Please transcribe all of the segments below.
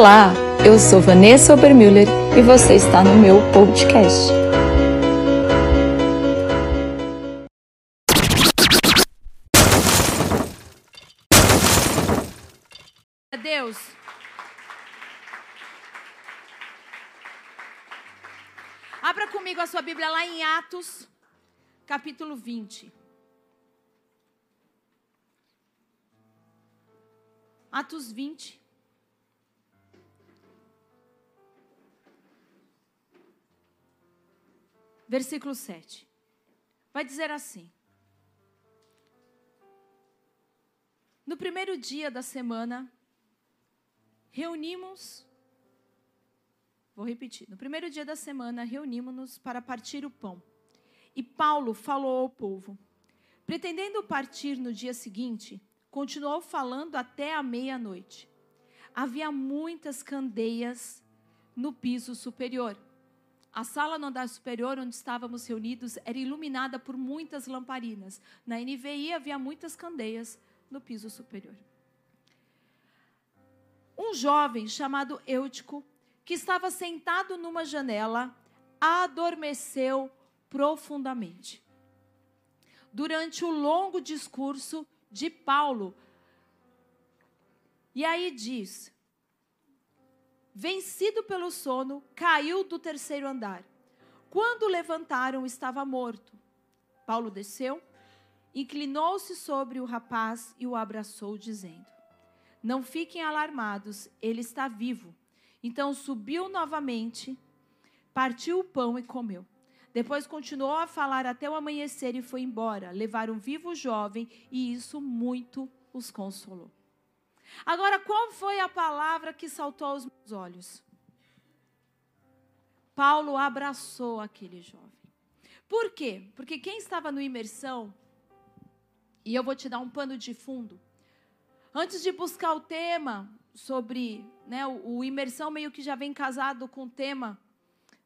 Olá, eu sou Vanessa Obermüller e você está no meu podcast. Deus. Abra comigo a sua Bíblia lá em Atos, capítulo 20. Atos 20. Versículo 7. Vai dizer assim: No primeiro dia da semana, reunimos. Vou repetir. No primeiro dia da semana, reunimos-nos para partir o pão. E Paulo falou ao povo. Pretendendo partir no dia seguinte, continuou falando até a meia-noite. Havia muitas candeias no piso superior. A sala no andar superior, onde estávamos reunidos, era iluminada por muitas lamparinas. Na NVI havia muitas candeias no piso superior. Um jovem chamado Eutico, que estava sentado numa janela, adormeceu profundamente. Durante o longo discurso de Paulo. E aí diz: Vencido pelo sono, caiu do terceiro andar. Quando levantaram, estava morto. Paulo desceu, inclinou-se sobre o rapaz e o abraçou, dizendo: Não fiquem alarmados, ele está vivo. Então subiu novamente, partiu o pão e comeu. Depois continuou a falar até o amanhecer e foi embora. Levaram vivo o jovem e isso muito os consolou. Agora, qual foi a palavra que saltou aos meus olhos? Paulo abraçou aquele jovem. Por quê? Porque quem estava no imersão, e eu vou te dar um pano de fundo, antes de buscar o tema sobre, né, o, o imersão meio que já vem casado com o tema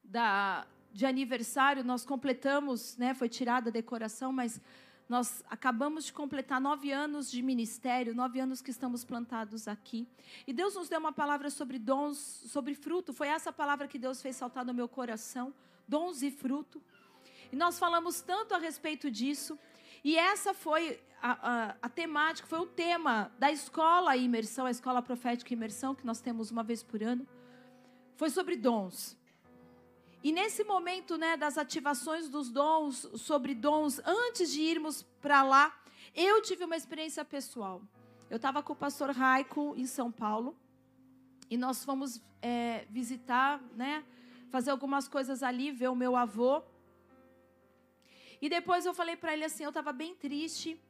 da, de aniversário, nós completamos, né, foi tirada a decoração, mas nós acabamos de completar nove anos de ministério, nove anos que estamos plantados aqui. E Deus nos deu uma palavra sobre dons, sobre fruto. Foi essa palavra que Deus fez saltar no meu coração: dons e fruto. E nós falamos tanto a respeito disso. E essa foi a, a, a temática, foi o tema da escola imersão, a escola profética imersão, que nós temos uma vez por ano. Foi sobre dons. E nesse momento, né, das ativações dos dons, sobre dons, antes de irmos para lá, eu tive uma experiência pessoal. Eu estava com o pastor Raico em São Paulo e nós fomos é, visitar, né, fazer algumas coisas ali, ver o meu avô. E depois eu falei para ele assim, eu estava bem triste.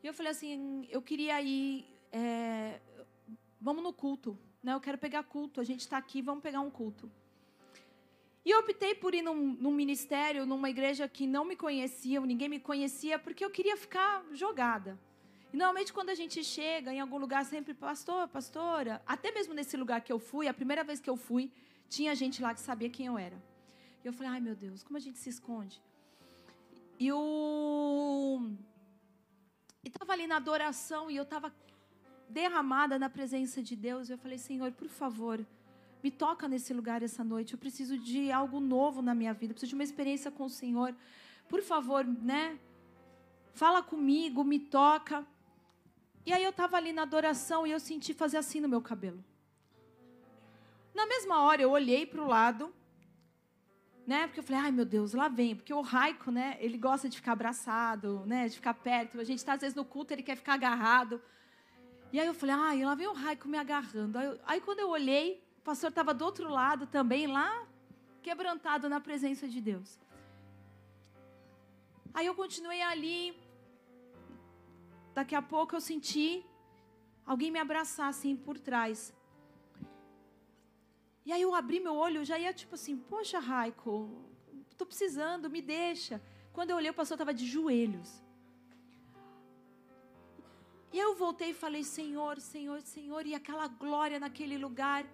E eu falei assim, eu queria ir, é, vamos no culto, né? Eu quero pegar culto. A gente está aqui, vamos pegar um culto. E eu optei por ir num, num, ministério, numa igreja que não me conheciam, ninguém me conhecia, porque eu queria ficar jogada. E normalmente quando a gente chega em algum lugar, sempre, pastor, pastora, até mesmo nesse lugar que eu fui, a primeira vez que eu fui, tinha gente lá que sabia quem eu era. E eu falei, ai meu Deus, como a gente se esconde? E o. E estava ali na adoração e eu estava derramada na presença de Deus. E eu falei, Senhor, por favor, me toca nesse lugar essa noite. Eu preciso de algo novo na minha vida. Eu preciso de uma experiência com o Senhor. Por favor, né? Fala comigo, me toca. E aí eu estava ali na adoração e eu senti fazer assim no meu cabelo. Na mesma hora eu olhei para o lado, né? Porque eu falei, ai meu Deus, lá vem. Porque o Raico, né? Ele gosta de ficar abraçado, né? De ficar perto. A gente está às vezes no culto, ele quer ficar agarrado. E aí eu falei, ai, lá vem o Raico me agarrando. Aí, aí quando eu olhei, o pastor estava do outro lado também, lá, quebrantado na presença de Deus. Aí eu continuei ali. Daqui a pouco eu senti alguém me abraçar assim por trás. E aí eu abri meu olho, já ia tipo assim, poxa, Raico, estou precisando, me deixa. Quando eu olhei, o pastor estava de joelhos. E eu voltei e falei, Senhor, Senhor, Senhor, e aquela glória naquele lugar.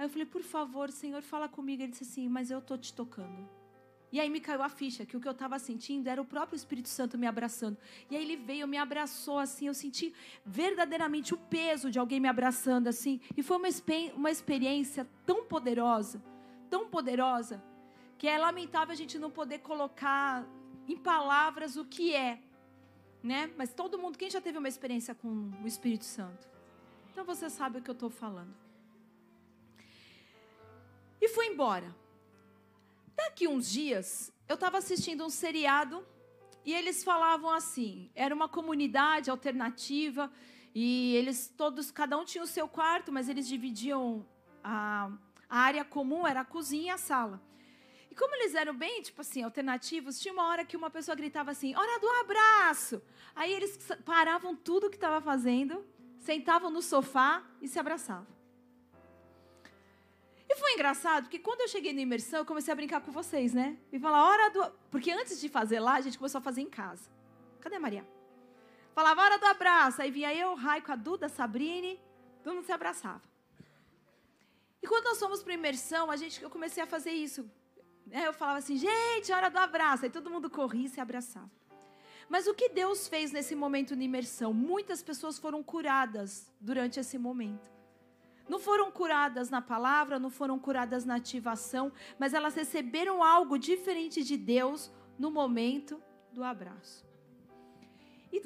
Aí eu falei, por favor, Senhor, fala comigo. Ele disse assim, mas eu estou te tocando. E aí me caiu a ficha que o que eu estava sentindo era o próprio Espírito Santo me abraçando. E aí ele veio, me abraçou assim, eu senti verdadeiramente o peso de alguém me abraçando assim. E foi uma, uma experiência tão poderosa, tão poderosa, que é lamentável a gente não poder colocar em palavras o que é, né? Mas todo mundo, quem já teve uma experiência com o Espírito Santo? Então você sabe o que eu estou falando. E fui embora. Daqui uns dias, eu estava assistindo um seriado e eles falavam assim: era uma comunidade alternativa e eles todos, cada um tinha o seu quarto, mas eles dividiam a, a área comum, era a cozinha e a sala. E como eles eram bem, tipo assim, alternativos, tinha uma hora que uma pessoa gritava assim: hora do abraço! Aí eles paravam tudo o que estava fazendo, sentavam no sofá e se abraçavam. E foi engraçado, porque quando eu cheguei na imersão, eu comecei a brincar com vocês, né? E falar, hora do. Porque antes de fazer lá, a gente começou a fazer em casa. Cadê a Maria? Falava, hora do abraço. Aí vinha eu, Raico, a Duda, a Sabrine, todo mundo se abraçava. E quando nós fomos para imersão, a gente, eu comecei a fazer isso. É, eu falava assim, gente, hora do abraço. Aí todo mundo corria e se abraçava. Mas o que Deus fez nesse momento de imersão? Muitas pessoas foram curadas durante esse momento. Não foram curadas na palavra, não foram curadas na ativação, mas elas receberam algo diferente de Deus no momento do abraço. E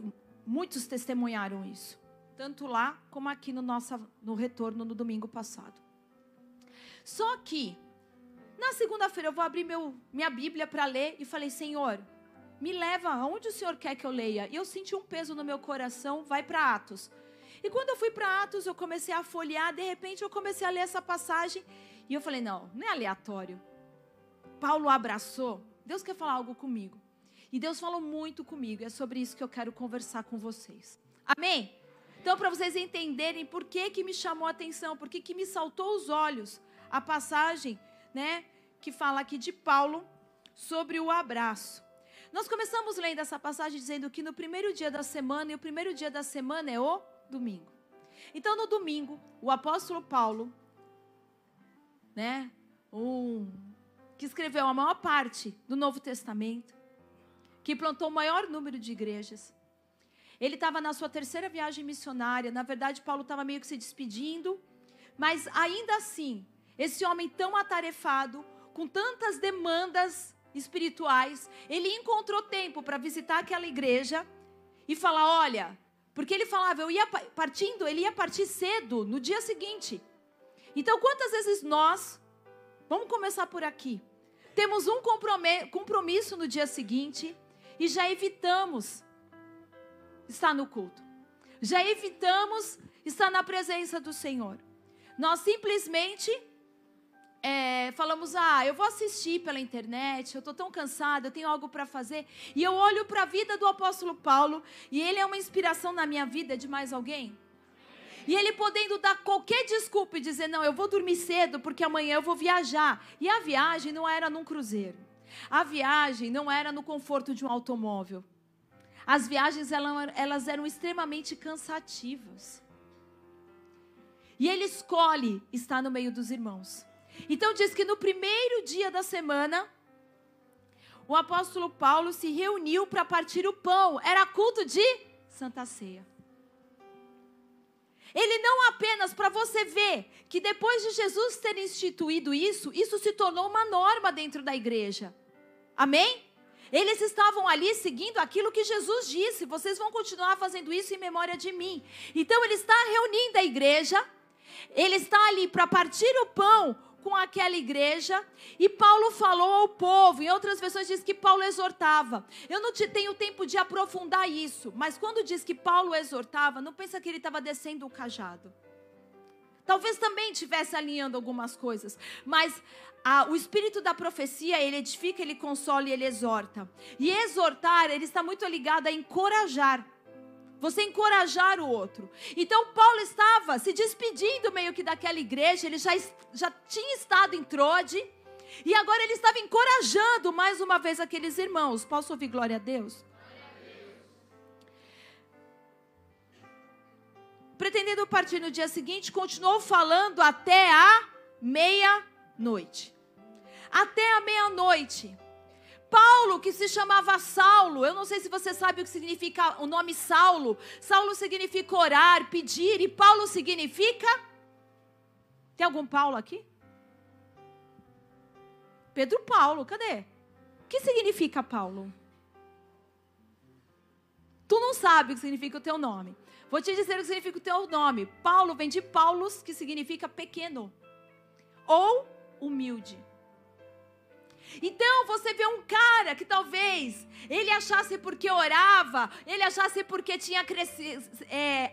muitos testemunharam isso, tanto lá como aqui no nosso no retorno no domingo passado. Só que na segunda-feira eu vou abrir meu, minha Bíblia para ler e falei: Senhor, me leva aonde o Senhor quer que eu leia. E eu senti um peso no meu coração, vai para Atos. E quando eu fui para Atos, eu comecei a folhear, de repente eu comecei a ler essa passagem e eu falei: não, não é aleatório. Paulo abraçou, Deus quer falar algo comigo. E Deus falou muito comigo, é sobre isso que eu quero conversar com vocês. Amém? Então, para vocês entenderem por que, que me chamou a atenção, por que, que me saltou os olhos a passagem, né, que fala aqui de Paulo sobre o abraço. Nós começamos lendo essa passagem dizendo que no primeiro dia da semana, e o primeiro dia da semana é o domingo. Então, no domingo, o apóstolo Paulo, né, um, que escreveu a maior parte do Novo Testamento, que plantou o maior número de igrejas, ele estava na sua terceira viagem missionária. Na verdade, Paulo estava meio que se despedindo, mas ainda assim, esse homem tão atarefado, com tantas demandas espirituais, ele encontrou tempo para visitar aquela igreja e falar: olha, porque ele falava, eu ia partindo, ele ia partir cedo, no dia seguinte. Então, quantas vezes nós, vamos começar por aqui, temos um compromisso no dia seguinte e já evitamos estar no culto, já evitamos estar na presença do Senhor. Nós simplesmente é, falamos, ah, eu vou assistir pela internet, eu estou tão cansada, eu tenho algo para fazer. E eu olho para a vida do apóstolo Paulo, e ele é uma inspiração na minha vida de mais alguém. E ele podendo dar qualquer desculpa e dizer, não, eu vou dormir cedo porque amanhã eu vou viajar. E a viagem não era num cruzeiro. A viagem não era no conforto de um automóvel. As viagens elas eram extremamente cansativas. E ele escolhe estar no meio dos irmãos. Então diz que no primeiro dia da semana, o apóstolo Paulo se reuniu para partir o pão. Era culto de Santa Ceia. Ele não apenas para você ver que depois de Jesus ter instituído isso, isso se tornou uma norma dentro da igreja. Amém? Eles estavam ali seguindo aquilo que Jesus disse: vocês vão continuar fazendo isso em memória de mim. Então ele está reunindo a igreja, ele está ali para partir o pão com aquela igreja e Paulo falou ao povo. Em outras versões diz que Paulo exortava. Eu não te tenho tempo de aprofundar isso, mas quando diz que Paulo exortava, não pensa que ele estava descendo o cajado. Talvez também estivesse alinhando algumas coisas, mas a, o espírito da profecia, ele edifica, ele consola e ele exorta. E exortar, ele está muito ligado a encorajar você encorajar o outro. Então Paulo estava se despedindo meio que daquela igreja, ele já, já tinha estado em Trode, e agora ele estava encorajando mais uma vez aqueles irmãos. Posso ouvir glória a Deus? Pretendendo partir no dia seguinte, continuou falando até a meia-noite. Até a meia-noite. Paulo, que se chamava Saulo, eu não sei se você sabe o que significa o nome Saulo. Saulo significa orar, pedir, e Paulo significa. Tem algum Paulo aqui? Pedro Paulo, cadê? O que significa Paulo? Tu não sabe o que significa o teu nome. Vou te dizer o que significa o teu nome. Paulo vem de Paulus, que significa pequeno. Ou humilde. Então você vê um cara que talvez ele achasse porque orava, ele achasse porque tinha crescido é,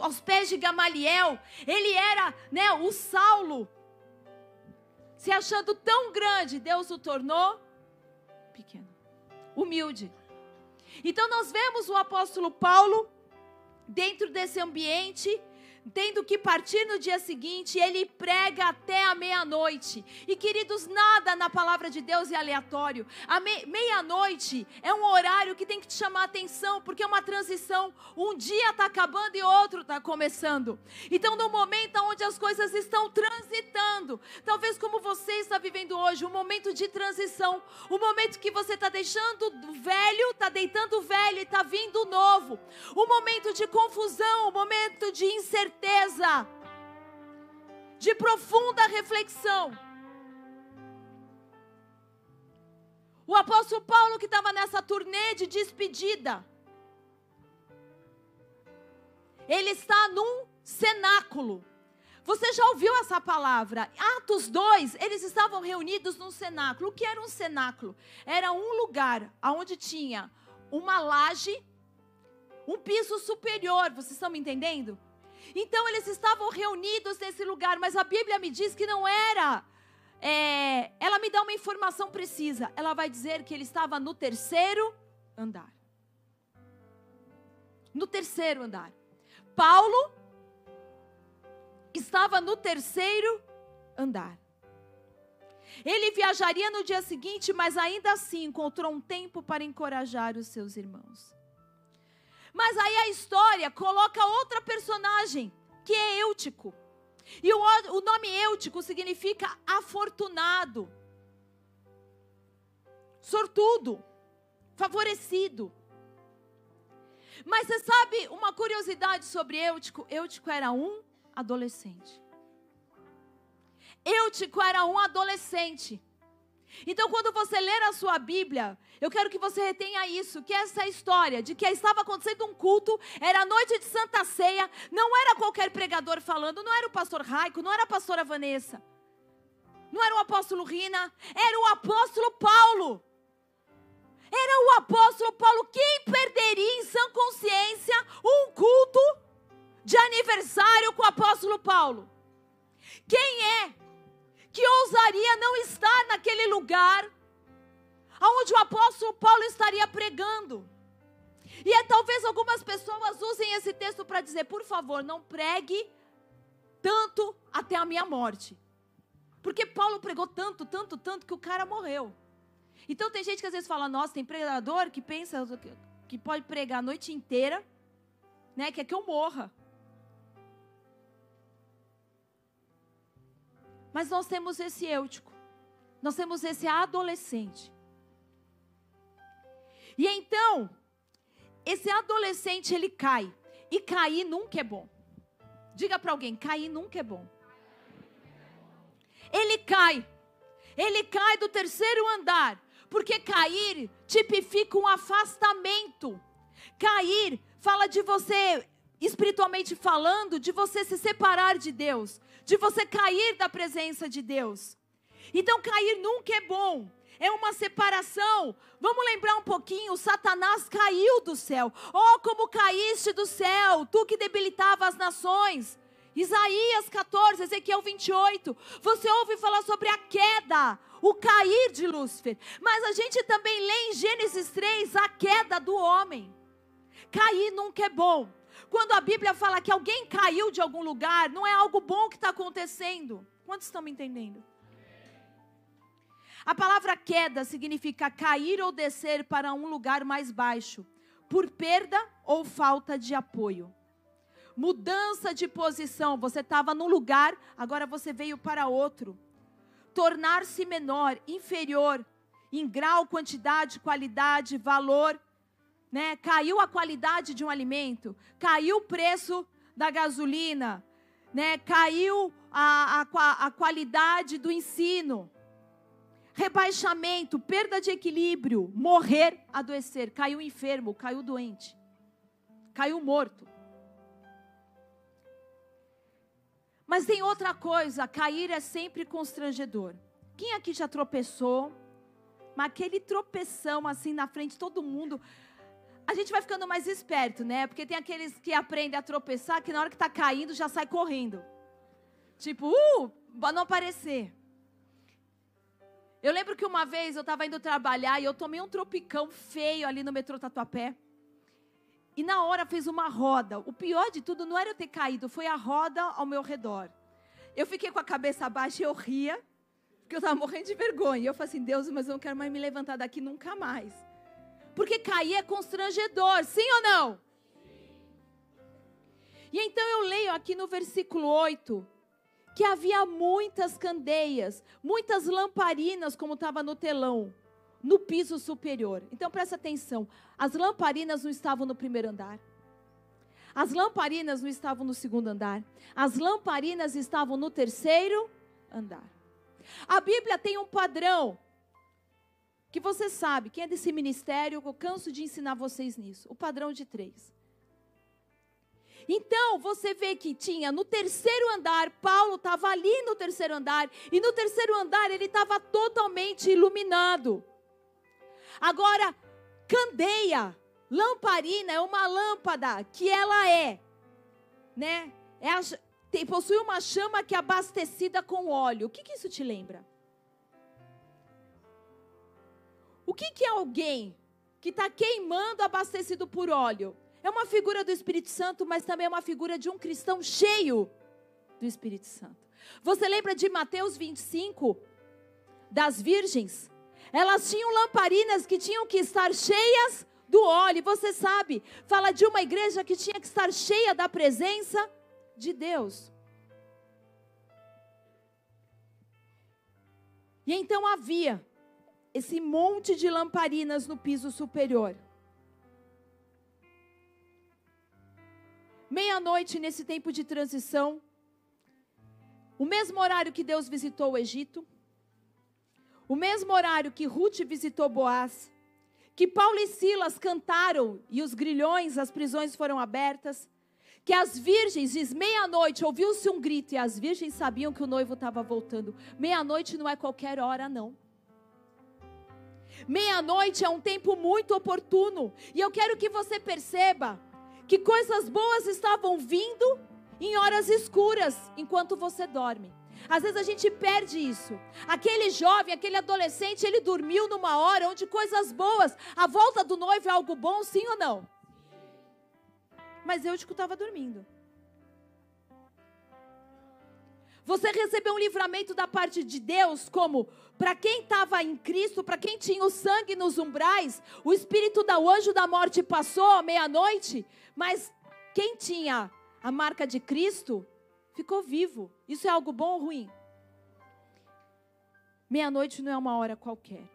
aos pés de Gamaliel, ele era né, o Saulo, se achando tão grande, Deus o tornou pequeno, humilde. Então nós vemos o apóstolo Paulo dentro desse ambiente tendo que partir no dia seguinte, ele prega até a meia-noite. E queridos, nada na palavra de Deus é aleatório. A me meia-noite é um horário que tem que te chamar a atenção, porque é uma transição. Um dia está acabando e outro está começando. Então, no momento onde as coisas estão transitando, talvez como você está vivendo hoje, um momento de transição, um momento que você está deixando o velho, está deitando o velho e está vindo o novo. Um momento de confusão, um momento de incerteza certeza, de profunda reflexão. O apóstolo Paulo, que estava nessa turnê de despedida, ele está num cenáculo. Você já ouviu essa palavra? Atos 2, eles estavam reunidos num cenáculo. O que era um cenáculo? Era um lugar onde tinha uma laje, um piso superior. Vocês estão me entendendo? Então eles estavam reunidos nesse lugar, mas a Bíblia me diz que não era. É, ela me dá uma informação precisa. Ela vai dizer que ele estava no terceiro andar. No terceiro andar. Paulo estava no terceiro andar. Ele viajaria no dia seguinte, mas ainda assim encontrou um tempo para encorajar os seus irmãos. Mas aí a história coloca outra personagem, que é Eutico. E o, o nome Eutico significa afortunado, sortudo, favorecido. Mas você sabe uma curiosidade sobre Eutico? Eutico era um adolescente. Eutico era um adolescente. Então, quando você ler a sua Bíblia, eu quero que você retenha isso, que essa história de que estava acontecendo um culto, era a noite de Santa Ceia, não era qualquer pregador falando, não era o pastor Raico, não era a pastora Vanessa, não era o apóstolo Rina, era o apóstolo Paulo. Era o apóstolo Paulo. Quem perderia em sã consciência um culto de aniversário com o apóstolo Paulo? Quem é que ousaria não estar naquele lugar onde o apóstolo Paulo estaria pregando. E é talvez algumas pessoas usem esse texto para dizer, por favor, não pregue tanto até a minha morte. Porque Paulo pregou tanto, tanto, tanto que o cara morreu. Então tem gente que às vezes fala, nossa, tem pregador que pensa que pode pregar a noite inteira, né? Quer que eu morra. Mas nós temos esse eutico. Nós temos esse adolescente. E então, esse adolescente ele cai. E cair nunca é bom. Diga para alguém: cair nunca é bom. Ele cai. Ele cai do terceiro andar. Porque cair tipifica um afastamento. Cair fala de você, espiritualmente falando, de você se separar de Deus de você cair da presença de Deus. Então, cair nunca é bom. É uma separação. Vamos lembrar um pouquinho: Satanás caiu do céu. Oh, como caíste do céu, tu que debilitava as nações. Isaías 14, Ezequiel 28. Você ouve falar sobre a queda, o cair de Lúcifer. Mas a gente também lê em Gênesis 3 a queda do homem. Cair nunca é bom. Quando a Bíblia fala que alguém caiu de algum lugar, não é algo bom que está acontecendo. Quantos estão me entendendo? A palavra queda significa cair ou descer para um lugar mais baixo, por perda ou falta de apoio. Mudança de posição, você estava num lugar, agora você veio para outro. Tornar-se menor, inferior. em grau, quantidade, qualidade, valor. Né? Caiu a qualidade de um alimento, caiu o preço da gasolina, né? caiu a, a, a qualidade do ensino. Rebaixamento, perda de equilíbrio, morrer, adoecer. Caiu enfermo, caiu doente, caiu morto. Mas tem outra coisa, cair é sempre constrangedor. Quem aqui já tropeçou? Mas aquele tropeção assim na frente, todo mundo. A gente vai ficando mais esperto, né? Porque tem aqueles que aprendem a tropeçar que na hora que está caindo já sai correndo. Tipo, uh, para não aparecer. Eu lembro que uma vez eu estava indo trabalhar e eu tomei um tropicão feio ali no metrô Tatuapé. E na hora fez uma roda. O pior de tudo não era eu ter caído, foi a roda ao meu redor. Eu fiquei com a cabeça baixa e eu ria, porque eu estava morrendo de vergonha. Eu falei assim: Deus, mas eu não quero mais me levantar daqui nunca mais. Porque cair é constrangedor, sim ou não? E então eu leio aqui no versículo 8 que havia muitas candeias, muitas lamparinas, como estava no telão no piso superior. Então presta atenção: as lamparinas não estavam no primeiro andar. As lamparinas não estavam no segundo andar. As lamparinas estavam no terceiro andar. A Bíblia tem um padrão que você sabe, quem é desse ministério, eu canso de ensinar vocês nisso. O padrão de três. Então, você vê que tinha no terceiro andar, Paulo estava ali no terceiro andar, e no terceiro andar ele estava totalmente iluminado. Agora, candeia, lamparina é uma lâmpada que ela é, né? É a, tem, possui uma chama que é abastecida com óleo. O que, que isso te lembra? O que, que é alguém que está queimando abastecido por óleo? É uma figura do Espírito Santo, mas também é uma figura de um cristão cheio do Espírito Santo. Você lembra de Mateus 25, das virgens? Elas tinham lamparinas que tinham que estar cheias do óleo. Você sabe, fala de uma igreja que tinha que estar cheia da presença de Deus. E então havia esse monte de lamparinas no piso superior. Meia-noite, nesse tempo de transição, o mesmo horário que Deus visitou o Egito, o mesmo horário que Ruth visitou Boaz, que Paulo e Silas cantaram e os grilhões, as prisões foram abertas, que as virgens, diz meia-noite, ouviu-se um grito e as virgens sabiam que o noivo estava voltando. Meia-noite não é qualquer hora, não. Meia-noite é um tempo muito oportuno. E eu quero que você perceba que coisas boas estavam vindo em horas escuras, enquanto você dorme. Às vezes a gente perde isso. Aquele jovem, aquele adolescente, ele dormiu numa hora onde coisas boas, a volta do noivo é algo bom, sim ou não? Mas eu estava dormindo. Você recebeu um livramento da parte de Deus, como para quem estava em Cristo, para quem tinha o sangue nos umbrais, o espírito do anjo da morte passou à meia-noite, mas quem tinha a marca de Cristo ficou vivo. Isso é algo bom ou ruim? Meia-noite não é uma hora qualquer.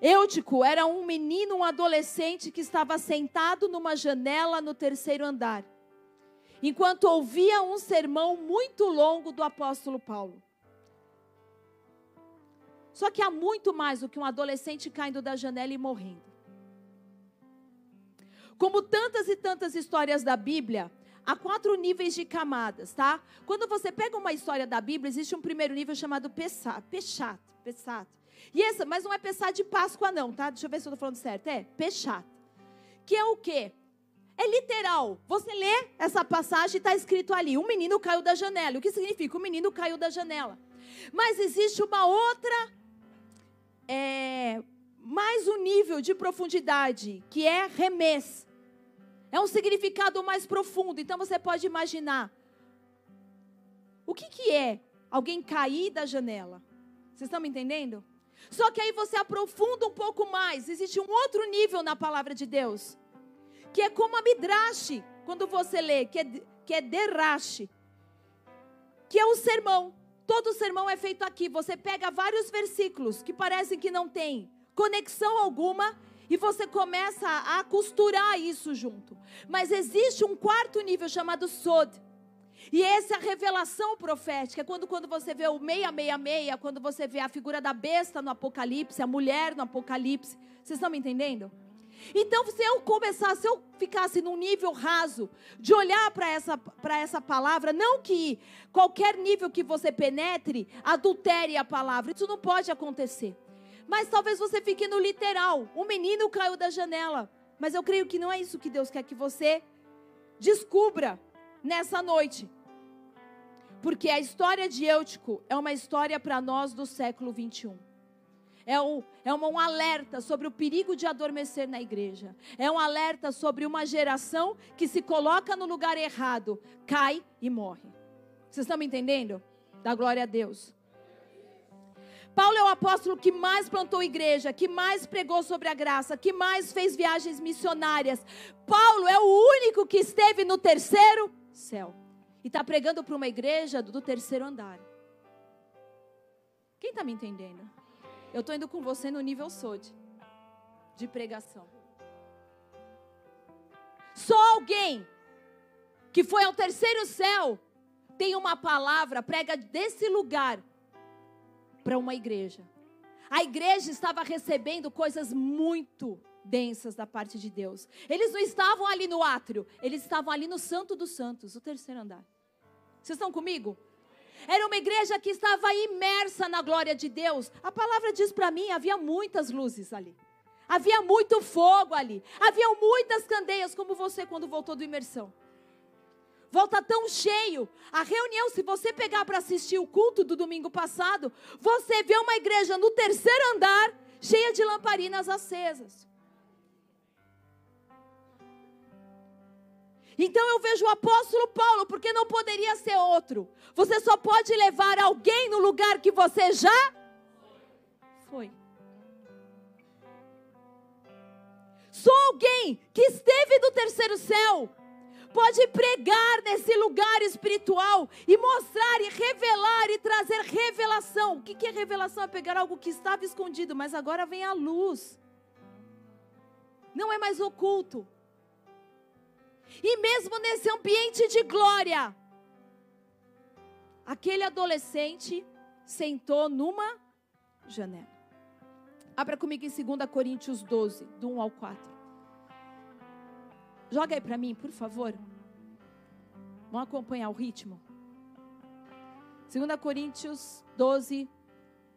Eutico era um menino, um adolescente que estava sentado numa janela no terceiro andar, enquanto ouvia um sermão muito longo do apóstolo Paulo. Só que há muito mais do que um adolescente caindo da janela e morrendo. Como tantas e tantas histórias da Bíblia, há quatro níveis de camadas, tá? Quando você pega uma história da Bíblia, existe um primeiro nível chamado Peshat, Pesat. E essa, mas não é Pesat de Páscoa não, tá? Deixa eu ver se eu estou falando certo. É Peshat. Que é o quê? É literal. Você lê essa passagem e está escrito ali: um menino caiu da janela. O que significa? O menino caiu da janela. Mas existe uma outra, é, mais um nível de profundidade, que é remes. É um significado mais profundo. Então você pode imaginar. O que, que é alguém cair da janela? Vocês estão me entendendo? Só que aí você aprofunda um pouco mais. Existe um outro nível na palavra de Deus. Que é como a midrash, quando você lê, que é, que é derache. Que é o sermão. todo sermão é feito aqui. Você pega vários versículos que parecem que não tem conexão alguma e você começa a costurar isso junto. Mas existe um quarto nível chamado Sod. E essa é a revelação profética. É quando, quando você vê o 666, quando você vê a figura da besta no Apocalipse, a mulher no Apocalipse. Vocês estão me entendendo? Então, se eu começasse, se eu ficasse num nível raso de olhar para essa, essa palavra, não que qualquer nível que você penetre adultere a palavra, isso não pode acontecer. Mas talvez você fique no literal. O menino caiu da janela. Mas eu creio que não é isso que Deus quer que você descubra nessa noite. Porque a história de Eutico é uma história para nós do século 21 é um, é um alerta sobre o perigo de adormecer na igreja. É um alerta sobre uma geração que se coloca no lugar errado, cai e morre. Vocês estão me entendendo? Da glória a Deus. Paulo é o apóstolo que mais plantou igreja, que mais pregou sobre a graça, que mais fez viagens missionárias. Paulo é o único que esteve no terceiro céu. E está pregando para uma igreja do terceiro andar. Quem está me entendendo? Eu estou indo com você no nível SOD de pregação. Só alguém que foi ao terceiro céu tem uma palavra, prega desse lugar para uma igreja. A igreja estava recebendo coisas muito densas da parte de Deus. Eles não estavam ali no átrio, eles estavam ali no Santo dos Santos, o terceiro andar. Vocês estão comigo? Era uma igreja que estava imersa na glória de Deus. A palavra diz para mim: havia muitas luzes ali. Havia muito fogo ali. Havia muitas candeias, como você quando voltou do imersão. Volta tão cheio. A reunião, se você pegar para assistir o culto do domingo passado, você vê uma igreja no terceiro andar, cheia de lamparinas acesas. Então eu vejo o apóstolo Paulo, porque não poderia ser outro. Você só pode levar alguém no lugar que você já foi. Só alguém que esteve no terceiro céu pode pregar nesse lugar espiritual e mostrar e revelar e trazer revelação. O que é revelação? É pegar algo que estava escondido, mas agora vem a luz. Não é mais oculto. E mesmo nesse ambiente de glória, aquele adolescente sentou numa janela. Abra comigo em 2 Coríntios 12, do 1 ao 4. Joga aí para mim, por favor. Vamos acompanhar o ritmo. 2 Coríntios 12,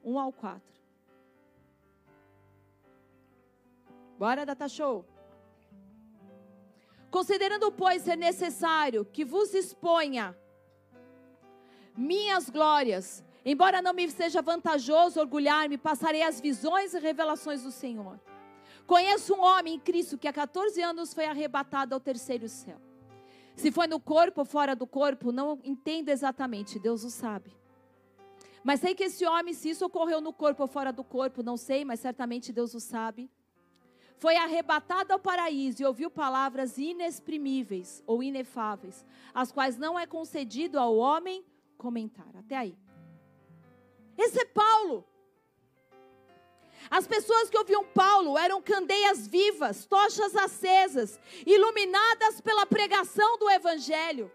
1 ao 4. Bora, Data Show. Considerando, pois, ser necessário que vos exponha minhas glórias, embora não me seja vantajoso orgulhar-me, passarei as visões e revelações do Senhor. Conheço um homem em Cristo que há 14 anos foi arrebatado ao terceiro céu. Se foi no corpo ou fora do corpo, não entendo exatamente, Deus o sabe. Mas sei que esse homem, se isso ocorreu no corpo ou fora do corpo, não sei, mas certamente Deus o sabe foi arrebatado ao paraíso e ouviu palavras inexprimíveis ou inefáveis, as quais não é concedido ao homem comentar. Até aí. Esse é Paulo. As pessoas que ouviam Paulo eram candeias vivas, tochas acesas, iluminadas pela pregação do Evangelho.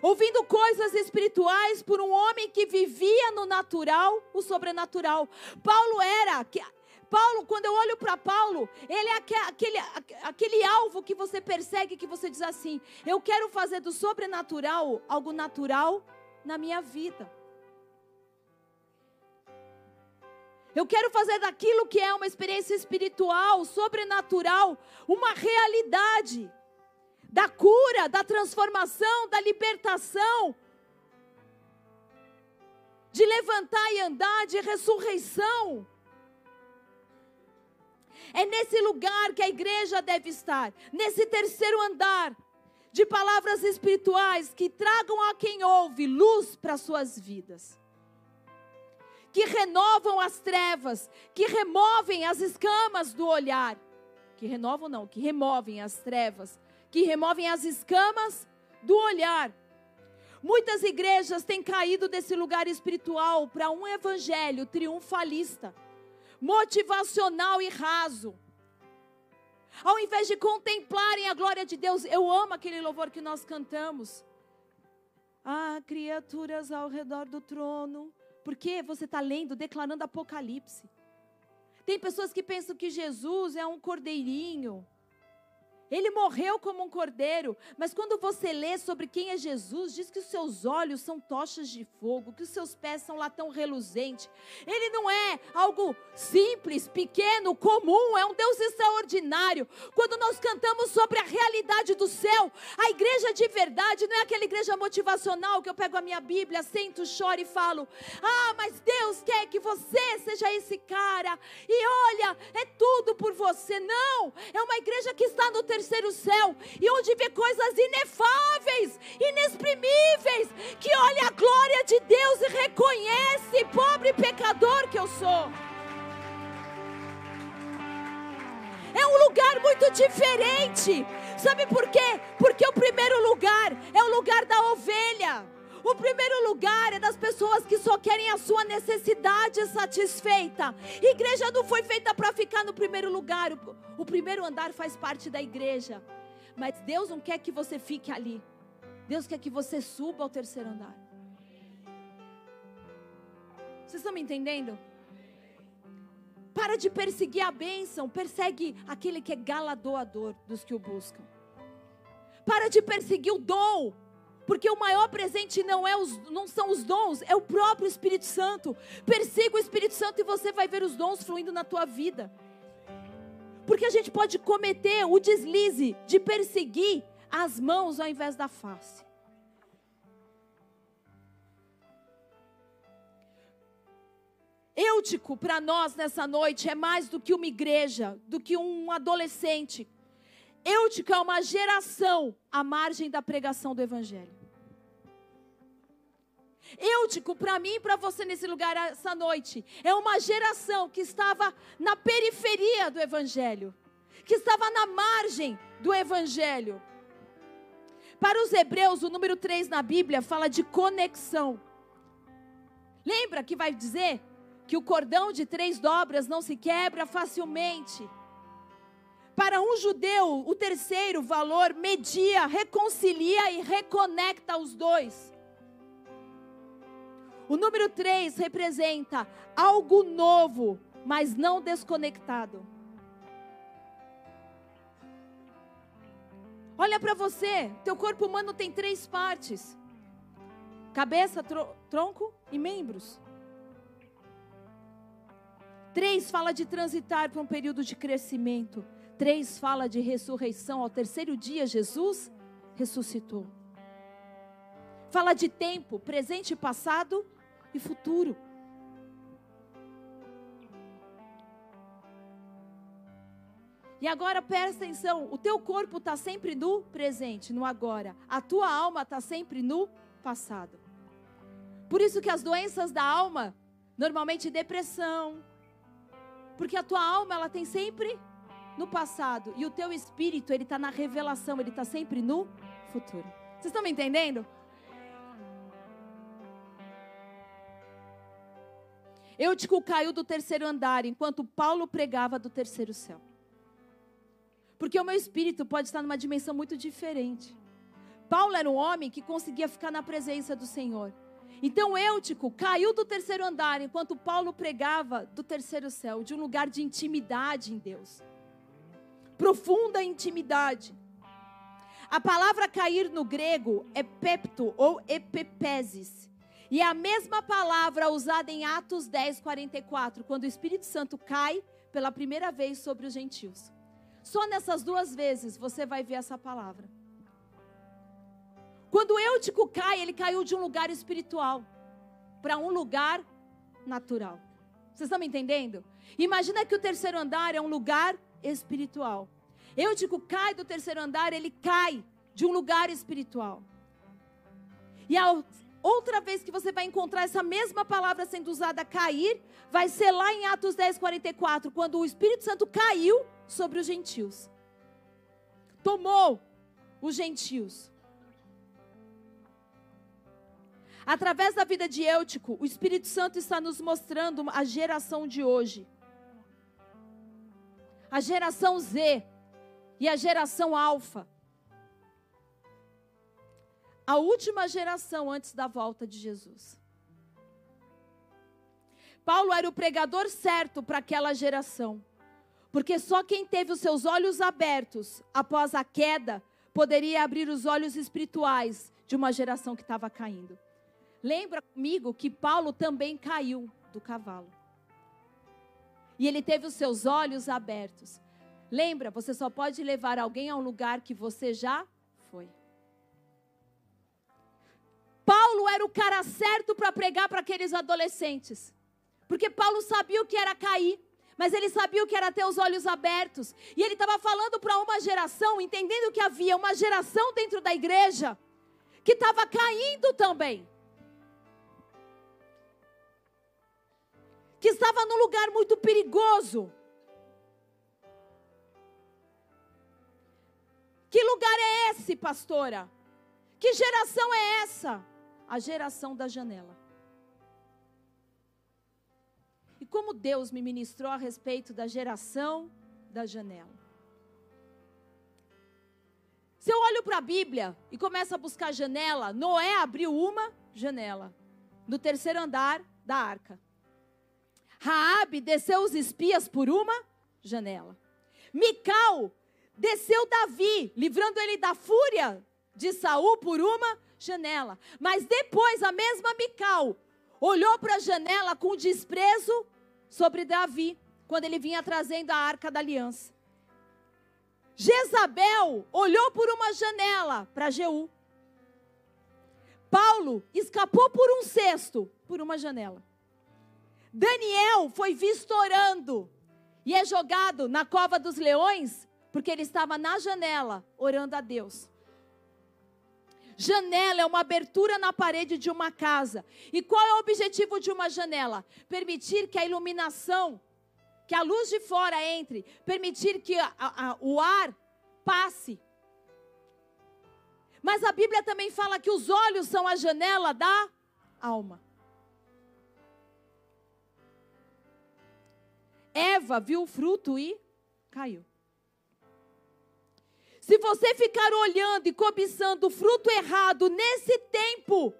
Ouvindo coisas espirituais por um homem que vivia no natural, o sobrenatural. Paulo era Paulo, quando eu olho para Paulo, ele é aquele, aquele alvo que você persegue, que você diz assim: eu quero fazer do sobrenatural algo natural na minha vida. Eu quero fazer daquilo que é uma experiência espiritual, sobrenatural, uma realidade da cura, da transformação, da libertação, de levantar e andar, de ressurreição. É nesse lugar que a igreja deve estar, nesse terceiro andar de palavras espirituais que tragam a quem ouve luz para suas vidas. Que renovam as trevas, que removem as escamas do olhar. Que renovam não, que removem as trevas, que removem as escamas do olhar. Muitas igrejas têm caído desse lugar espiritual para um evangelho triunfalista, motivacional e raso. Ao invés de contemplarem a glória de Deus, eu amo aquele louvor que nós cantamos. Ah, criaturas ao redor do trono. Porque você está lendo, declarando Apocalipse. Tem pessoas que pensam que Jesus é um cordeirinho ele morreu como um cordeiro, mas quando você lê sobre quem é Jesus, diz que os seus olhos são tochas de fogo, que os seus pés são latão reluzente. Ele não é algo simples, pequeno, comum, é um Deus extraordinário. Quando nós cantamos sobre a realidade do céu, a igreja de verdade não é aquela igreja motivacional que eu pego a minha Bíblia, sento, choro e falo: "Ah, mas Deus quer que você seja esse cara". E olha, é tudo por você. Não, é uma igreja que está no terceiro céu e onde vê coisas inefáveis, inexprimíveis, que olha a glória de Deus e reconhece, pobre pecador que eu sou. É um lugar muito diferente. Sabe por quê? Porque o primeiro lugar é o lugar da ovelha. O primeiro lugar é das pessoas que só querem a sua necessidade satisfeita. Igreja não foi feita para ficar no primeiro lugar. O, primeiro andar faz parte da igreja. Mas Deus não quer que você fique ali. Deus quer que você suba ao terceiro andar. Vocês estão me entendendo? Para de perseguir a bênção, persegue aquele que é galardoador dos que o buscam. Para de perseguir o dom, porque o maior presente não, é os, não são os dons, é o próprio Espírito Santo. Persiga o Espírito Santo e você vai ver os dons fluindo na tua vida. Porque a gente pode cometer o deslize de perseguir as mãos ao invés da face. Eutico para nós nessa noite é mais do que uma igreja, do que um adolescente. Eutico é uma geração à margem da pregação do Evangelho. Eutico, para mim e para você nesse lugar essa noite, é uma geração que estava na periferia do Evangelho, que estava na margem do Evangelho. Para os hebreus, o número 3 na Bíblia fala de conexão. Lembra que vai dizer que o cordão de três dobras não se quebra facilmente. Para um judeu, o terceiro valor media, reconcilia e reconecta os dois. O número 3 representa algo novo, mas não desconectado. Olha para você, teu corpo humano tem três partes: cabeça, tro tronco e membros. Três fala de transitar para um período de crescimento. Três fala de ressurreição. Ao terceiro dia, Jesus ressuscitou. Fala de tempo, presente, passado e futuro. E agora presta atenção: o teu corpo está sempre no presente, no agora. A tua alma está sempre no passado. Por isso que as doenças da alma, normalmente depressão, porque a tua alma ela tem sempre no passado e o teu espírito ele está na revelação, ele está sempre no futuro. Vocês estão me entendendo? Eutico caiu do terceiro andar enquanto Paulo pregava do terceiro céu. Porque o meu espírito pode estar numa dimensão muito diferente. Paulo era um homem que conseguia ficar na presença do Senhor. Então Eutico caiu do terceiro andar enquanto Paulo pregava do terceiro céu, de um lugar de intimidade em Deus. Profunda intimidade. A palavra cair no grego é pepto ou epipeses e a mesma palavra usada em Atos 10, 44, quando o Espírito Santo cai pela primeira vez sobre os gentios. Só nessas duas vezes você vai ver essa palavra. Quando Eutico cai, ele caiu de um lugar espiritual para um lugar natural. Vocês estão me entendendo? Imagina que o terceiro andar é um lugar espiritual. Eutico cai do terceiro andar, ele cai de um lugar espiritual. E ao Outra vez que você vai encontrar essa mesma palavra sendo usada, cair, vai ser lá em Atos 10, 44, quando o Espírito Santo caiu sobre os gentios. Tomou os gentios. Através da vida de Eutico, o Espírito Santo está nos mostrando a geração de hoje. A geração Z e a geração Alfa. A última geração antes da volta de Jesus. Paulo era o pregador certo para aquela geração. Porque só quem teve os seus olhos abertos após a queda poderia abrir os olhos espirituais de uma geração que estava caindo. Lembra comigo que Paulo também caiu do cavalo. E ele teve os seus olhos abertos. Lembra, você só pode levar alguém a um lugar que você já Paulo era o cara certo para pregar para aqueles adolescentes. Porque Paulo sabia o que era cair mas ele sabia o que era ter os olhos abertos. E ele estava falando para uma geração, entendendo que havia uma geração dentro da igreja que estava caindo também. Que estava num lugar muito perigoso. Que lugar é esse, pastora? Que geração é essa? A geração da janela como Deus me ministrou a respeito da geração da janela. Se eu olho para a Bíblia e começo a buscar janela, Noé abriu uma janela no terceiro andar da arca. Raabe desceu os espias por uma janela. Mical desceu Davi, livrando ele da fúria de Saul por uma janela. Mas depois a mesma Mical olhou para a janela com desprezo sobre Davi, quando ele vinha trazendo a arca da aliança. Jezabel olhou por uma janela para Jeú. Paulo escapou por um cesto, por uma janela. Daniel foi visto orando e é jogado na cova dos leões, porque ele estava na janela orando a Deus. Janela é uma abertura na parede de uma casa. E qual é o objetivo de uma janela? Permitir que a iluminação, que a luz de fora entre, permitir que a, a, o ar passe. Mas a Bíblia também fala que os olhos são a janela da alma. Eva viu o fruto e caiu. Se você ficar olhando e cobiçando o fruto errado nesse tempo,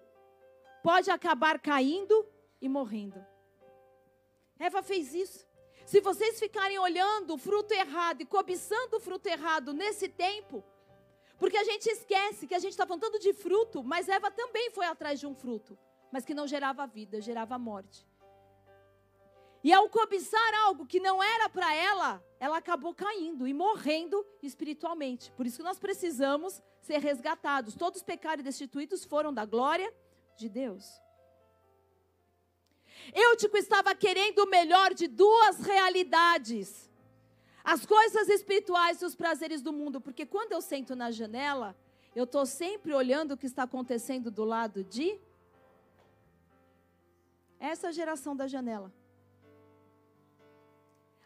pode acabar caindo e morrendo. Eva fez isso. Se vocês ficarem olhando o fruto errado e cobiçando o fruto errado nesse tempo, porque a gente esquece que a gente está falando de fruto, mas Eva também foi atrás de um fruto, mas que não gerava vida, gerava morte. E ao cobiçar algo que não era para ela, ela acabou caindo e morrendo espiritualmente. Por isso que nós precisamos ser resgatados. Todos os pecados destituídos foram da glória de Deus. Eutico estava querendo o melhor de duas realidades: as coisas espirituais e os prazeres do mundo. Porque quando eu sento na janela, eu estou sempre olhando o que está acontecendo do lado de. Essa geração da janela.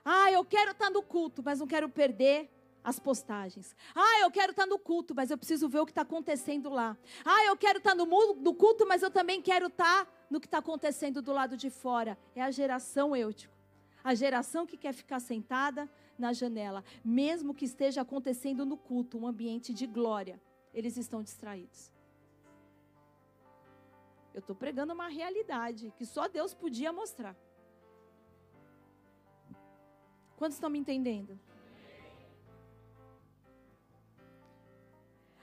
Ah, eu quero estar no culto, mas não quero perder as postagens. Ah, eu quero estar no culto, mas eu preciso ver o que está acontecendo lá. Ah, eu quero estar no, no culto, mas eu também quero estar no que está acontecendo do lado de fora. É a geração eutico. A geração que quer ficar sentada na janela, mesmo que esteja acontecendo no culto, um ambiente de glória, eles estão distraídos. Eu estou pregando uma realidade que só Deus podia mostrar. Quantos estão me entendendo?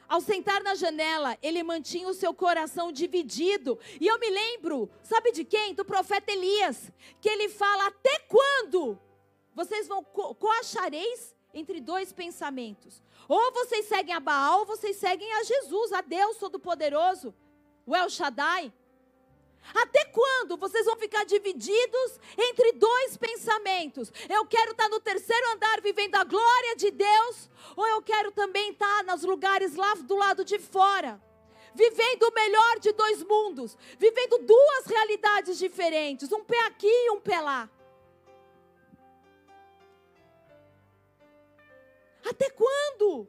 Ao sentar na janela, ele mantinha o seu coração dividido. E eu me lembro, sabe de quem? Do profeta Elias, que ele fala: Até quando vocês vão co coachareis entre dois pensamentos? Ou vocês seguem a Baal, ou vocês seguem a Jesus, a Deus Todo-Poderoso, o El Shaddai. Até quando vocês vão ficar divididos entre dois pensamentos? Eu quero estar no terceiro andar vivendo a glória de Deus, ou eu quero também estar nos lugares lá do lado de fora? Vivendo o melhor de dois mundos, vivendo duas realidades diferentes, um pé aqui e um pé lá. Até quando?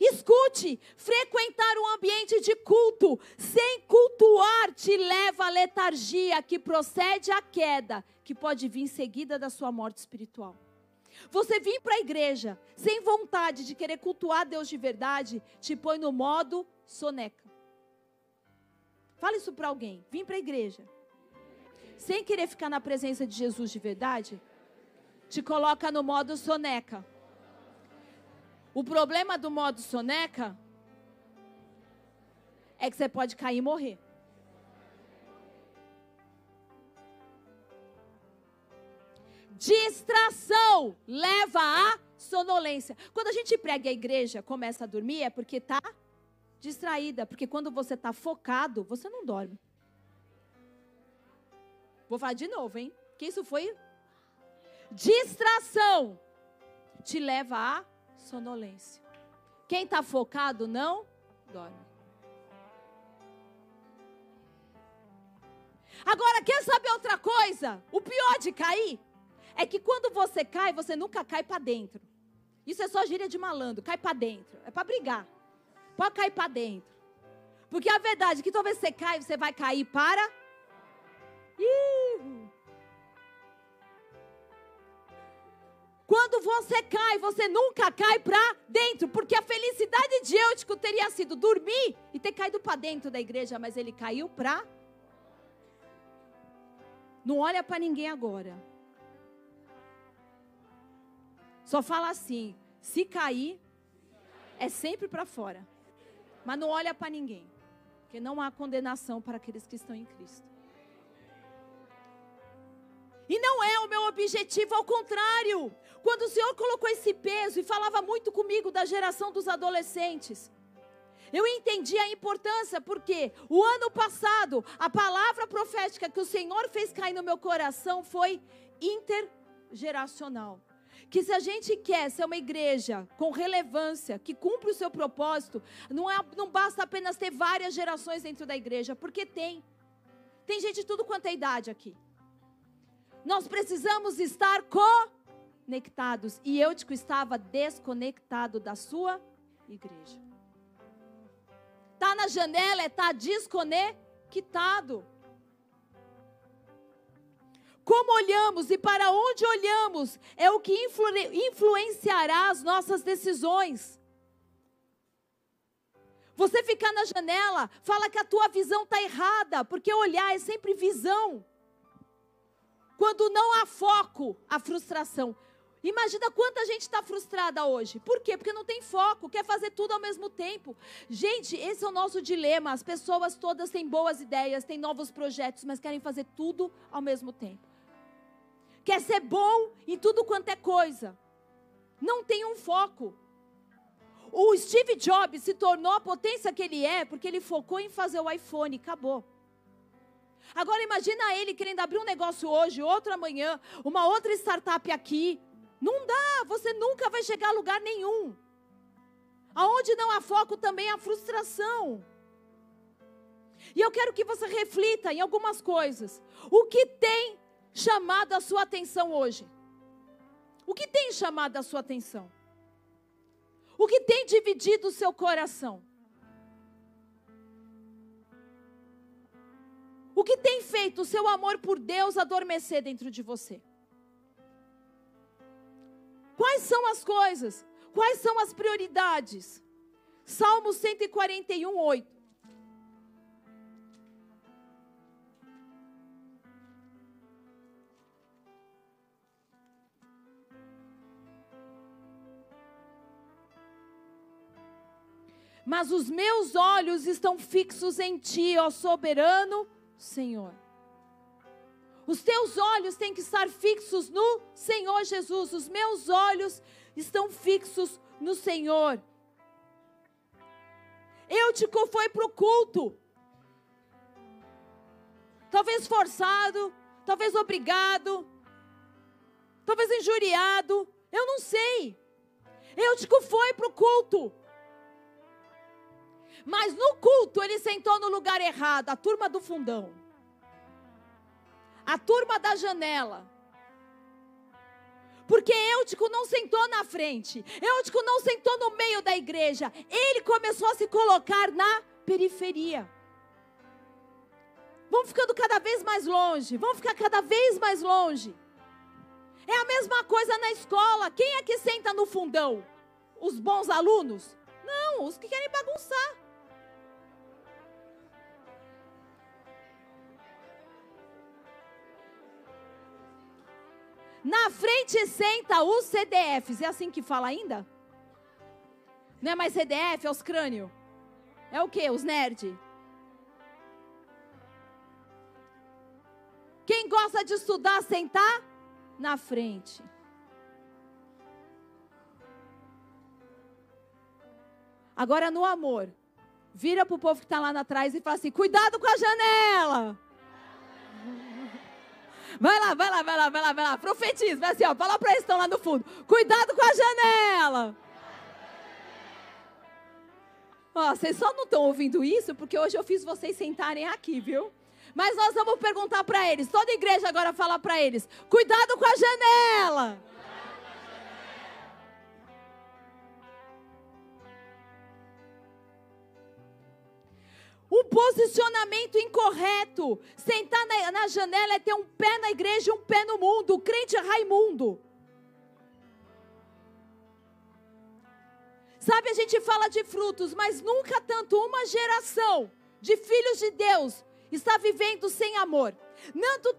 Escute, frequentar um ambiente de culto sem cultuar te leva à letargia que procede à queda, que pode vir em seguida da sua morte espiritual. Você vir para a igreja sem vontade de querer cultuar Deus de verdade, te põe no modo soneca. Fala isso para alguém. Vim para a igreja sem querer ficar na presença de Jesus de verdade, te coloca no modo soneca. O problema do modo soneca é que você pode cair e morrer. Distração leva à sonolência. Quando a gente prega a igreja, começa a dormir, é porque está distraída. Porque quando você está focado, você não dorme. Vou falar de novo, hein? Que isso foi distração te leva à sonolência. Quem está focado não dorme. Agora, quer saber outra coisa? O pior de cair é que quando você cai, você nunca cai para dentro. Isso é só gíria de malandro, cai para dentro. É para brigar. Pode cair para dentro. Porque a verdade é que talvez você caia, você vai cair para. Ih, Quando você cai, você nunca cai para dentro, porque a felicidade de Eutico teria sido dormir e ter caído para dentro da igreja, mas ele caiu para. Não olha para ninguém agora. Só fala assim: se cair, é sempre para fora. Mas não olha para ninguém, porque não há condenação para aqueles que estão em Cristo. E não é o meu objetivo, ao contrário. Quando o Senhor colocou esse peso e falava muito comigo da geração dos adolescentes, eu entendi a importância, porque o ano passado, a palavra profética que o Senhor fez cair no meu coração foi intergeracional. Que se a gente quer ser uma igreja com relevância, que cumpre o seu propósito, não, é, não basta apenas ter várias gerações dentro da igreja, porque tem. Tem gente de tudo quanto é idade aqui. Nós precisamos estar conectados. E Eutico estava desconectado da sua igreja. Está na janela, está desconectado. Como olhamos e para onde olhamos é o que influ influenciará as nossas decisões. Você ficar na janela, fala que a tua visão está errada, porque olhar é sempre visão. Quando não há foco, a frustração. Imagina quanta gente está frustrada hoje. Por quê? Porque não tem foco, quer fazer tudo ao mesmo tempo. Gente, esse é o nosso dilema. As pessoas todas têm boas ideias, têm novos projetos, mas querem fazer tudo ao mesmo tempo. Quer ser bom em tudo quanto é coisa. Não tem um foco. O Steve Jobs se tornou a potência que ele é porque ele focou em fazer o iPhone, acabou. Agora imagina ele querendo abrir um negócio hoje, outro amanhã, uma outra startup aqui. Não dá, você nunca vai chegar a lugar nenhum. Aonde não há foco também há frustração. E eu quero que você reflita em algumas coisas. O que tem chamado a sua atenção hoje? O que tem chamado a sua atenção? O que tem dividido o seu coração? O que tem feito o seu amor por Deus adormecer dentro de você? Quais são as coisas? Quais são as prioridades? Salmo 141, 8. Mas os meus olhos estão fixos em ti, ó soberano Senhor. Os teus olhos têm que estar fixos no Senhor Jesus. Os meus olhos estão fixos no Senhor. Eutico foi para o culto. Talvez forçado, talvez obrigado, talvez injuriado. Eu não sei. Eutico foi para o culto. Mas no culto ele sentou no lugar errado, a turma do fundão. A turma da janela. Porque Eutico não sentou na frente, Eutico não sentou no meio da igreja, ele começou a se colocar na periferia. Vamos ficando cada vez mais longe, vamos ficar cada vez mais longe. É a mesma coisa na escola. Quem é que senta no fundão? Os bons alunos? Não, os que querem bagunçar. Na frente senta os CDFs. É assim que fala ainda? Não é mais CDF, é os crânio. É o que? Os nerd. Quem gosta de estudar, sentar na frente. Agora no amor, vira para o povo que está lá atrás e fala assim: cuidado com a janela. Vai lá, vai lá, vai lá, vai lá, vai lá. Profetiza, vai assim, ó. Fala para eles estão lá no fundo. Cuidado com a janela. Ó, vocês só não estão ouvindo isso porque hoje eu fiz vocês sentarem aqui, viu? Mas nós vamos perguntar para eles. Toda igreja agora fala para eles: cuidado com a janela. Um posicionamento incorreto. Sentar na, na, janela é ter um pé na igreja e um pé no mundo. O crente é Raimundo. Sabe, a gente fala de frutos, mas nunca tanto uma geração de filhos de Deus está vivendo sem amor. Nanto,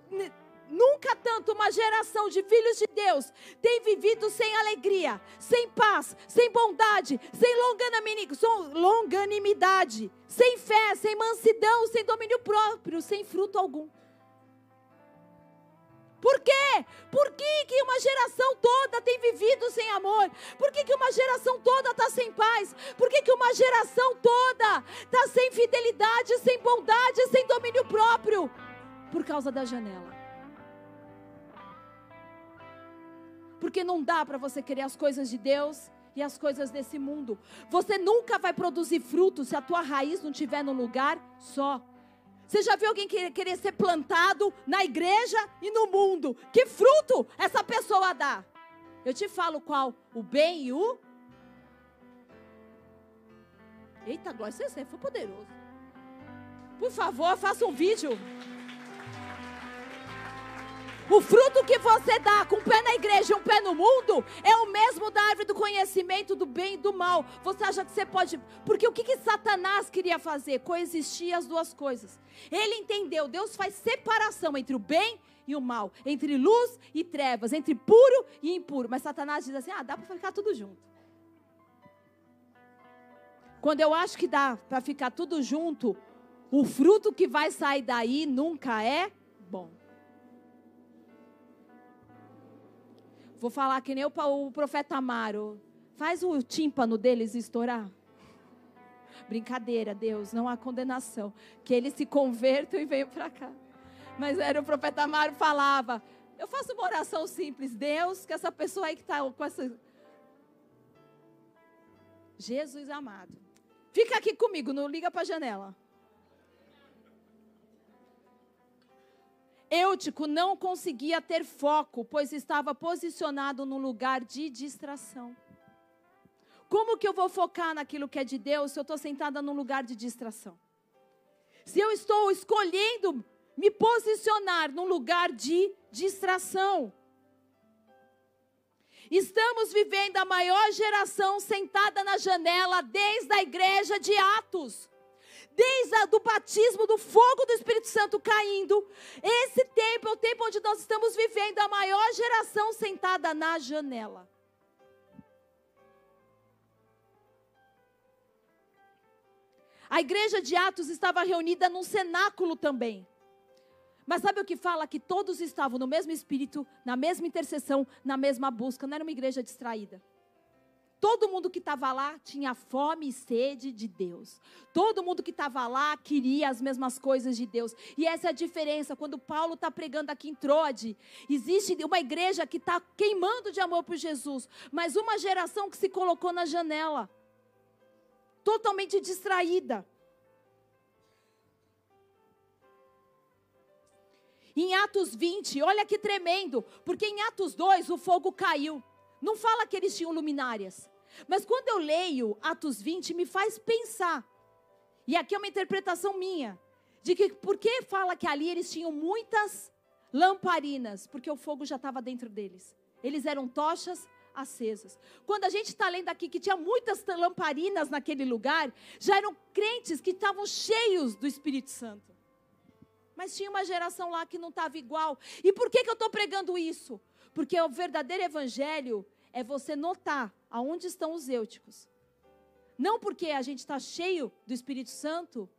nunca tanto uma geração de filhos de Deus tem vivido sem alegria, sem paz, sem bondade, sem longanimidade, sem fé, sem mansidão, sem domínio próprio, sem fruto algum. Por quê? Por que, que uma geração toda tem vivido sem amor? Por que, que uma geração toda está sem paz? Por que, que uma geração toda está sem fidelidade, sem bondade, sem domínio próprio? Por causa da janela. Porque não dá para você querer as coisas de Deus e as coisas desse mundo. Você nunca vai produzir frutos se a tua raiz não estiver no lugar só. Você já viu alguém querer ser plantado na igreja e no mundo? Que fruto essa pessoa dá? Eu te falo qual: o bem e o. Eita, glória, você foi poderoso. Por favor, faça um vídeo. O fruto que você dá com um pé na igreja e um pé no mundo é o mesmo da árvore do conhecimento do bem e do mal. Você acha que você pode. Porque o que, que Satanás queria fazer? Coexistir as duas coisas. Ele entendeu, Deus faz separação entre o bem e o mal, entre luz e trevas, entre puro e impuro. Mas Satanás diz assim: ah, dá para ficar tudo junto. Quando eu acho que dá para ficar tudo junto, o fruto que vai sair daí nunca é bom. Vou falar que nem o, profeta Amaro. Faz o tímpano deles estourar. Brincadeira, Deus, não há condenação. Que eles se convertam e venham para cá. Mas era o profeta Amaro falava. Eu faço uma oração simples. Deus, que essa pessoa aí que está com essa. Jesus amado. Fica aqui comigo, não liga para a janela. Eutico não conseguia ter foco, pois estava posicionado num lugar de distração. Como que eu vou focar naquilo que é de Deus se eu estou sentada num lugar de distração? Se eu estou escolhendo me posicionar num lugar de distração. Estamos vivendo a maior geração sentada na janela desde a igreja de Atos desde o batismo do fogo do Espírito Santo caindo. Esse tempo é o tempo onde nós estamos vivendo a maior geração sentada na janela. A igreja de Atos estava reunida num cenáculo também. Mas sabe o que fala? Que todos estavam no mesmo espírito, na mesma intercessão, na mesma busca. Não era uma igreja distraída. Todo mundo que estava lá tinha fome e sede de Deus. Todo mundo que estava lá queria as mesmas coisas de Deus. E essa é a diferença. Quando Paulo está pregando aqui em Troade, existe uma igreja que está queimando de amor por Jesus, mas uma geração que se colocou na janela, totalmente distraída. em Atos 20, olha que tremendo, porque em Atos 2 o fogo caiu. Não fala que eles tinham luminárias. Mas quando eu leio Atos 20, me faz pensar. E aqui é uma interpretação minha. De que por que fala que ali eles tinham muitas lamparinas? Porque o fogo já estava dentro deles. Eles eram tochas acesas. Quando a gente está lendo aqui que tinha muitas lamparinas naquele lugar, já eram crentes que estavam cheios do Espírito Santo. Mas tinha uma geração lá que não estava igual. E por que, que eu estou pregando isso? Porque o verdadeiro evangelho é você notar aonde estão os eúticos. Não porque a gente está cheio do Espírito Santo,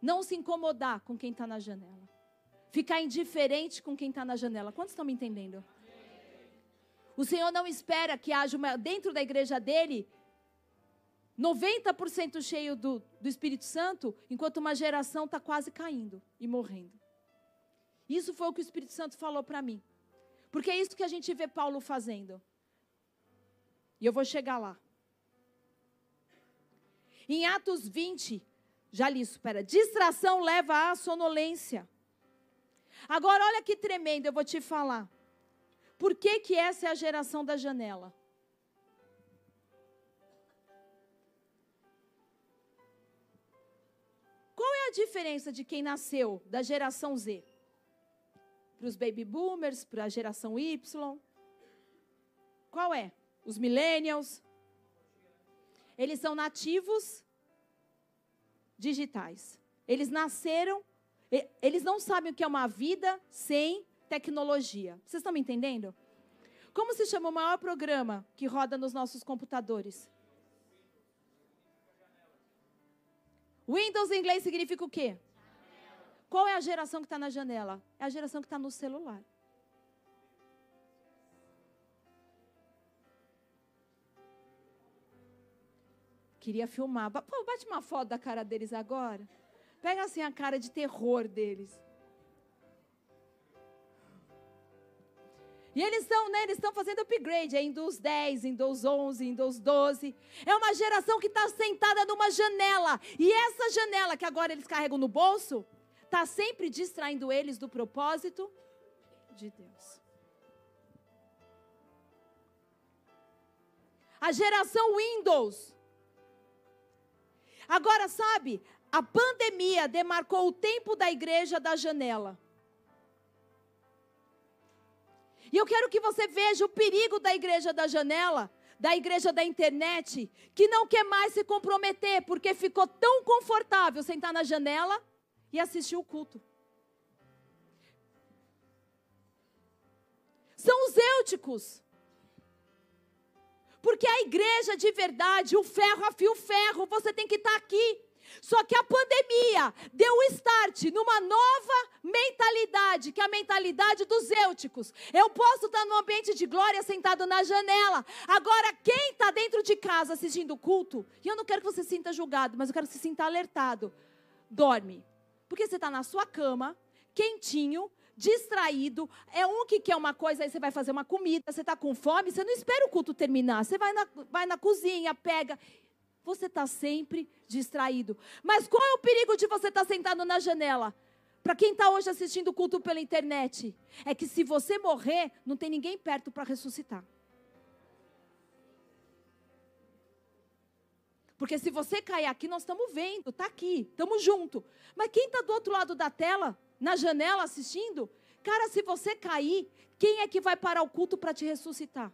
não se incomodar com quem está na janela. Ficar indiferente com quem está na janela. Quantos estão me entendendo? O Senhor não espera que haja uma, dentro da igreja dele 90% cheio do, do Espírito Santo, enquanto uma geração está quase caindo e morrendo. Isso foi o que o Espírito Santo falou para mim. Porque é isso que a gente vê Paulo fazendo. E eu vou chegar lá. Em Atos 20, já li isso, espera. Distração leva à sonolência. Agora, olha que tremendo, eu vou te falar. Por que, que essa é a geração da janela? Qual é a diferença de quem nasceu da geração Z? Para os baby boomers, para a geração Y? Qual é? Os millennials? Eles são nativos digitais. Eles nasceram, eles não sabem o que é uma vida sem tecnologia. Vocês estão me entendendo? Como se chama o maior programa que roda nos nossos computadores? Windows em inglês significa o quê? Qual é a geração que está na janela? É a geração que está no celular. Queria filmar. Pô, bate uma foto da cara deles agora. Pega assim a cara de terror deles. E eles estão, né, eles estão fazendo upgrade, é Windows 10, Windows 11, Windows 12. É uma geração que está sentada numa janela. E essa janela que agora eles carregam no bolso, está sempre distraindo eles do propósito de Deus. A geração Windows. Agora, sabe, a pandemia demarcou o tempo da igreja da janela. E eu quero que você veja o perigo da igreja da janela, da igreja da internet, que não quer mais se comprometer, porque ficou tão confortável sentar na janela e assistir o culto. São os eúticos. Porque a igreja de verdade, o ferro afia o ferro, você tem que estar aqui. Só que a pandemia deu o start numa nova mentalidade, que é a mentalidade dos eúticos. Eu posso estar no ambiente de glória sentado na janela. Agora, quem está dentro de casa assistindo o culto, e eu não quero que você sinta julgado, mas eu quero que você sinta alertado. Dorme. Porque você está na sua cama, quentinho, distraído. É um que quer uma coisa, aí você vai fazer uma comida, você está com fome, você não espera o culto terminar. Você vai na, vai na cozinha, pega você está sempre distraído. Mas qual é o perigo de você estar tá sentado na janela? Para quem está hoje assistindo o culto pela internet, é que se você morrer, não tem ninguém perto para ressuscitar. Porque se você cair aqui, nós estamos vendo, está aqui, estamos junto. Mas quem está do outro lado da tela, na janela assistindo, cara, se você cair, quem é que vai parar o culto para te ressuscitar?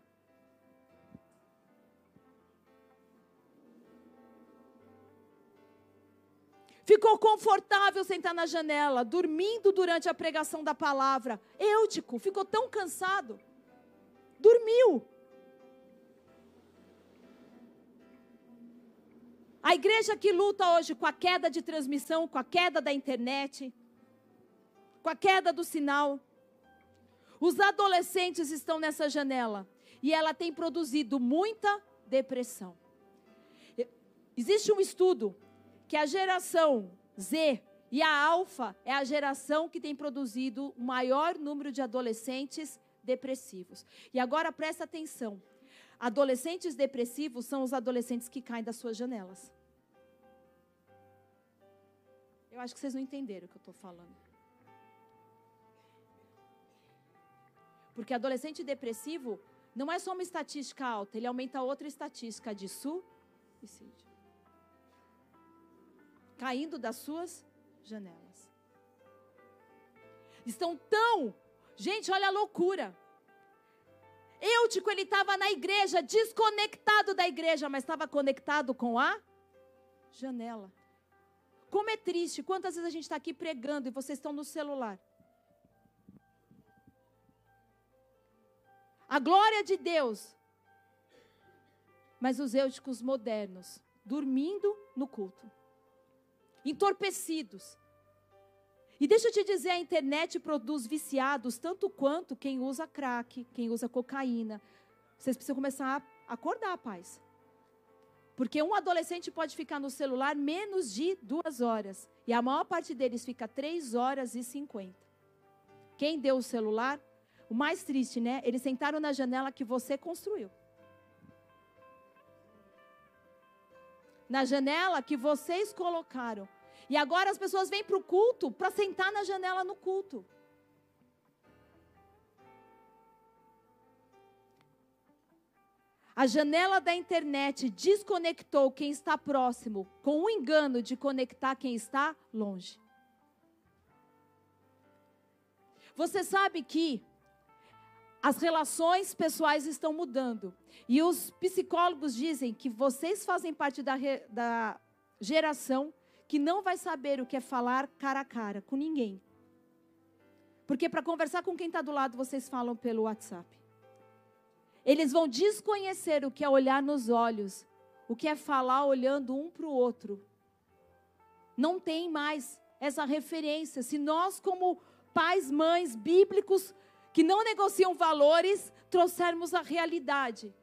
Ficou confortável sentar na janela, dormindo durante a pregação da palavra. Eutico, ficou tão cansado. Dormiu. A igreja que luta hoje com a queda de transmissão, com a queda da internet, com a queda do sinal. Os adolescentes estão nessa janela e ela tem produzido muita depressão. Existe um estudo que a geração Z e a alfa é a geração que tem produzido o maior número de adolescentes depressivos. E agora presta atenção. Adolescentes depressivos são os adolescentes que caem das suas janelas. Eu acho que vocês não entenderam o que eu estou falando. Porque adolescente depressivo não é só uma estatística alta, ele aumenta outra estatística de suicídio. Caindo das suas janelas. Estão tão. Gente, olha a loucura. Eutico, ele estava na igreja, desconectado da igreja, mas estava conectado com a janela. Como é triste, quantas vezes a gente está aqui pregando e vocês estão no celular. A glória de Deus. Mas os eúticos modernos, dormindo no culto, entorpecidos. E deixa eu te dizer, a internet produz viciados tanto quanto quem usa crack, quem usa cocaína. Vocês precisam começar a acordar, paz. Porque um adolescente pode ficar no celular menos de duas horas. E a maior parte deles fica três horas e cinquenta. Quem deu o celular? O mais triste, né? Eles sentaram na janela que você construiu. Na janela que vocês colocaram. E agora as pessoas vêm para o culto para sentar na janela no culto. A janela da internet desconectou quem está próximo, com o engano de conectar quem está longe. Você sabe que as relações pessoais estão mudando. E os psicólogos dizem que vocês fazem parte da, da geração que não vai saber o que é falar cara a cara com ninguém. Porque para conversar com quem está do lado, vocês falam pelo WhatsApp. Eles vão desconhecer o que é olhar nos olhos, o que é falar olhando um para o outro. Não tem mais essa referência. Se nós, como pais, mães bíblicos, que não negociam valores, trouxermos a realidade.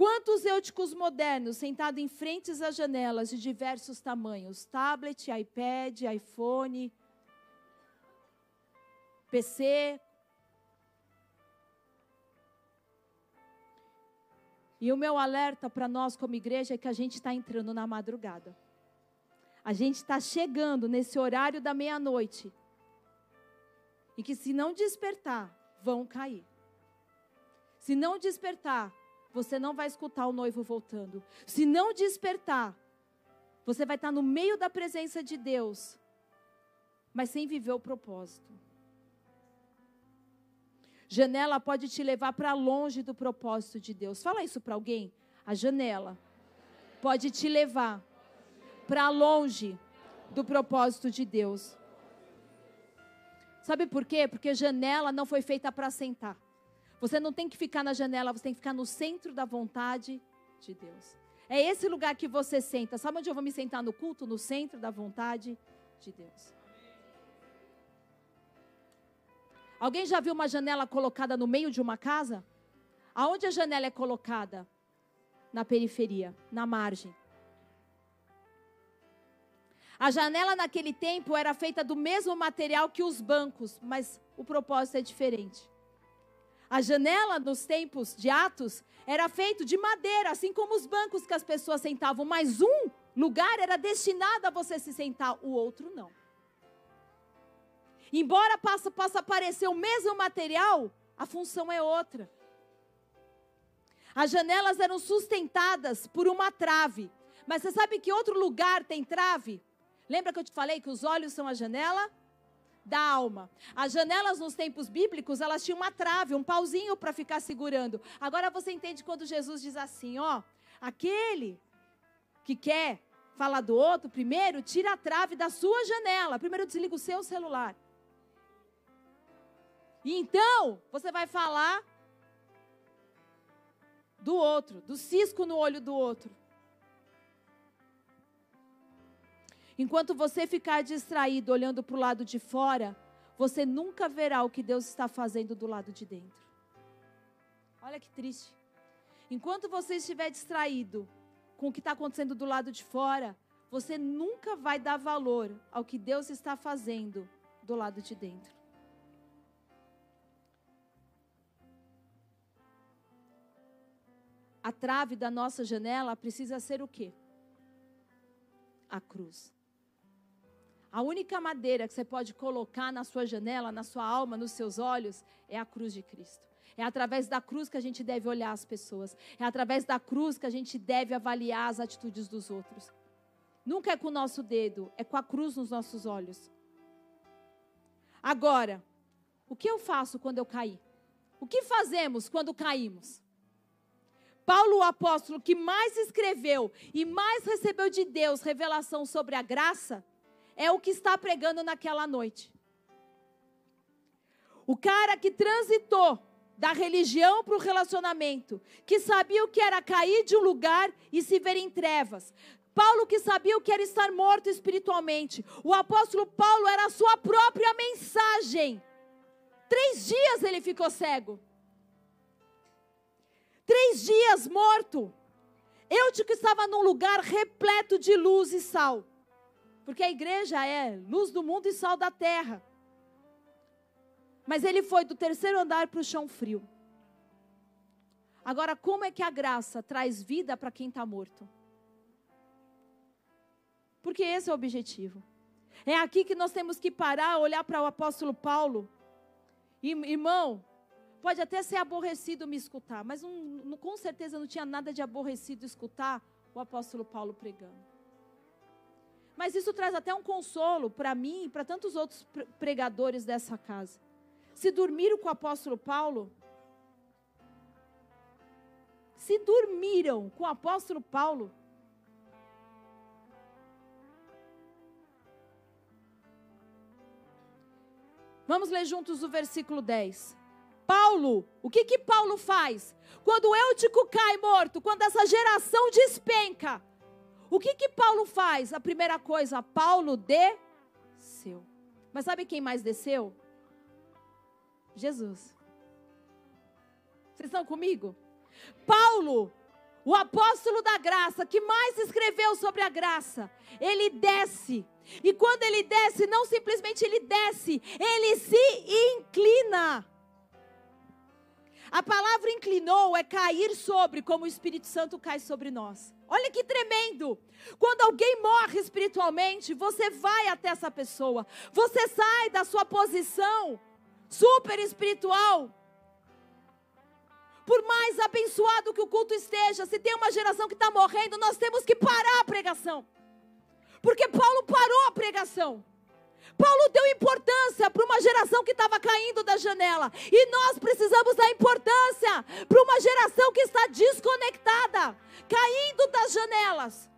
Quantos eúticos modernos sentados em frentes às janelas de diversos tamanhos? Tablet, iPad, iPhone, PC. E o meu alerta para nós como igreja é que a gente está entrando na madrugada. A gente está chegando nesse horário da meia-noite. E que se não despertar, vão cair. Se não despertar, você não vai escutar o noivo voltando. Se não despertar, você vai estar no meio da presença de Deus, mas sem viver o propósito. Janela pode te levar para longe do propósito de Deus. Fala isso para alguém. A janela pode te levar para longe do propósito de Deus. Sabe por quê? Porque janela não foi feita para sentar. Você não tem que ficar na janela, você tem que ficar no centro da vontade de Deus. É esse lugar que você senta. Sabe onde eu vou me sentar no culto? No centro da vontade de Deus. Alguém já viu uma janela colocada no meio de uma casa? Aonde a janela é colocada? Na periferia, na margem. A janela naquele tempo era feita do mesmo material que os bancos, mas o propósito é diferente. A janela nos tempos de Atos era feito de madeira, assim como os bancos que as pessoas sentavam, mas um lugar era destinado a você se sentar, o outro não. Embora possa, possa parecer o mesmo material, a função é outra. As janelas eram sustentadas por uma trave. Mas você sabe que outro lugar tem trave? Lembra que eu te falei que os olhos são a janela da alma? As janelas nos tempos bíblicos, elas tinham uma trave, um pauzinho para ficar segurando. Agora você entende quando Jesus diz assim, ó, aquele que quer falar do outro, primeiro tira a trave da sua janela. Primeiro desliga o seu celular. E então, você vai falar do outro, do cisco no olho do outro. Enquanto você ficar distraído olhando para o lado de fora, você nunca verá o que Deus está fazendo do lado de dentro. Olha que triste. Enquanto você estiver distraído com o que está acontecendo do lado de fora, você nunca vai dar valor ao que Deus está fazendo do lado de dentro. a trave da nossa janela precisa ser o quê? A cruz. A única madeira que você pode colocar na sua janela, na sua alma, nos seus olhos, é a cruz de Cristo. É através da cruz que a gente deve olhar as pessoas. É através da cruz que a gente deve avaliar as atitudes dos outros. Nunca é com o nosso dedo, é com a cruz nos nossos olhos. Agora, o que eu faço quando eu caí? O que fazemos quando caímos? Paulo, o apóstolo que mais escreveu e mais recebeu de Deus revelação sobre a graça, é o que está pregando naquela noite. O cara que transitou da religião para o relacionamento, que sabia o que era cair de um lugar e se ver em trevas. Paulo que sabia o que era estar morto espiritualmente. O apóstolo Paulo era a sua própria mensagem. Três dias ele ficou cego. Três dias morto. Eu que estava num lugar repleto de luz e sal. Porque a igreja é luz do mundo e sal da terra. Mas ele foi do terceiro andar para o chão frio. Agora, como é que a graça traz vida para quem está morto? Porque esse é o objetivo. É aqui que nós temos que parar, olhar para o apóstolo Paulo. Irmão, pode até ser aborrecido me escutar, mas com certeza não tinha nada de aborrecido escutar o apóstolo Paulo pregando. Mas isso traz até um consolo para mim e para tantos outros pregadores dessa casa. Se dormiram com o apóstolo Paulo, se dormiram com o apóstolo Paulo, Vamos ler juntos o versículo 10. Paulo, o que que Paulo faz? Quando o Eutico cai morto, quando essa geração despenca, o que que Paulo faz? A primeira coisa, Paulo desceu. Mas sabe quem mais desceu? Jesus. Vocês estão comigo? Paulo, o apóstolo da graça, que mais escreveu sobre a graça, ele desce. E quando ele desce, não simplesmente ele desce, ele se. A palavra inclinou é cair sobre, como o Espírito Santo cai sobre nós. Olha que tremendo. Quando alguém morre espiritualmente, você vai até essa pessoa. Você sai da sua posição super espiritual. Por mais abençoado que o culto esteja, se tem uma geração que está morrendo, nós temos que parar a pregação. Porque Paulo parou a pregação. Paulo deu importância para uma geração que estava caindo da janela. E nós precisamos dar importância para uma geração que está desconectada, caindo das janelas.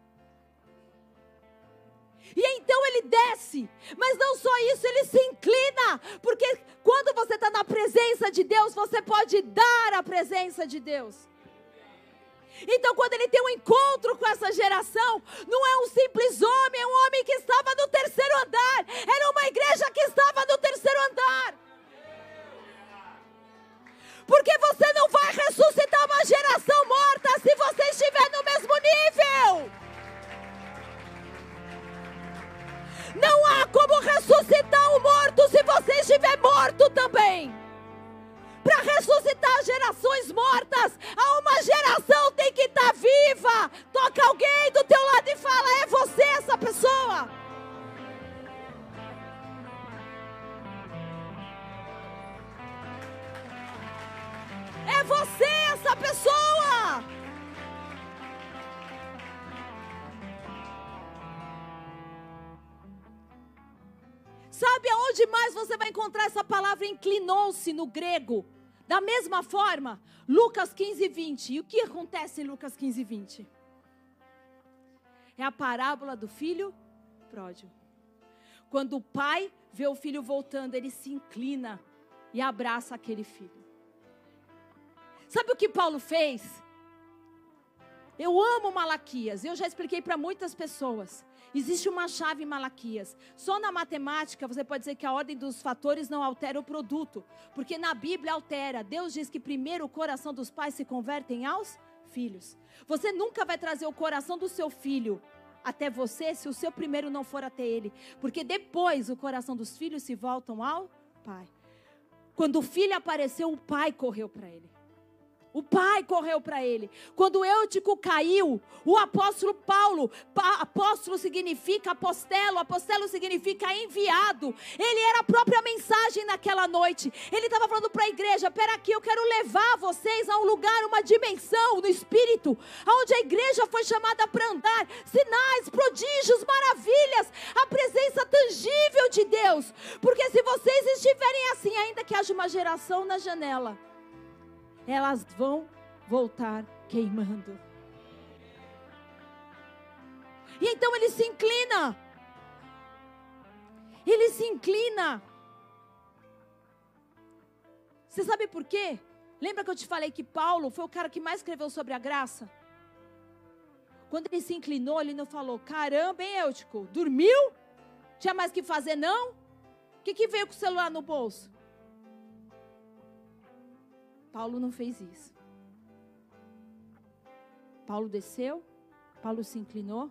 E então ele desce, mas não só isso, ele se inclina, porque quando você está na presença de Deus, você pode dar a presença de Deus. Então, quando ele tem um encontro com essa geração, não é um simples homem, é um homem que estava no terceiro andar, era uma igreja que estava no terceiro andar. Porque você não vai ressuscitar uma geração morta se você estiver no mesmo nível. Não há como ressuscitar o morto se você estiver morto também para ressuscitar gerações mortas. Há uma geração tem que estar tá viva. Toca alguém do teu lado e fala: é você essa pessoa. É você essa pessoa. Sabe aonde mais você vai encontrar essa palavra inclinou-se no grego? Da mesma forma, Lucas 15, 20. E o que acontece em Lucas 15, 20? É a parábola do filho pródigo. Quando o pai vê o filho voltando, ele se inclina e abraça aquele filho. Sabe o que Paulo fez? Eu amo Malaquias, eu já expliquei para muitas pessoas. Existe uma chave em Malaquias. Só na matemática você pode dizer que a ordem dos fatores não altera o produto, porque na Bíblia altera. Deus diz que primeiro o coração dos pais se convertem aos filhos. Você nunca vai trazer o coração do seu filho até você se o seu primeiro não for até ele, porque depois o coração dos filhos se voltam ao pai. Quando o filho apareceu, o pai correu para ele. O pai correu para ele. Quando Eutico caiu, o apóstolo Paulo, apóstolo significa apostelo, apostelo significa enviado. Ele era a própria mensagem naquela noite. Ele estava falando para a igreja: pera aqui, eu quero levar vocês a um lugar, uma dimensão no espírito, onde a igreja foi chamada para andar. Sinais, prodígios, maravilhas, a presença tangível de Deus. Porque se vocês estiverem assim, ainda que haja uma geração na janela elas vão voltar queimando. E então ele se inclina. Ele se inclina. Você sabe por quê? Lembra que eu te falei que Paulo foi o cara que mais escreveu sobre a graça? Quando ele se inclinou, ele não falou: Caramba, hein, Eutico? Dormiu? Tinha mais que fazer, não? O que, que veio com o celular no bolso? Paulo não fez isso. Paulo desceu, Paulo se inclinou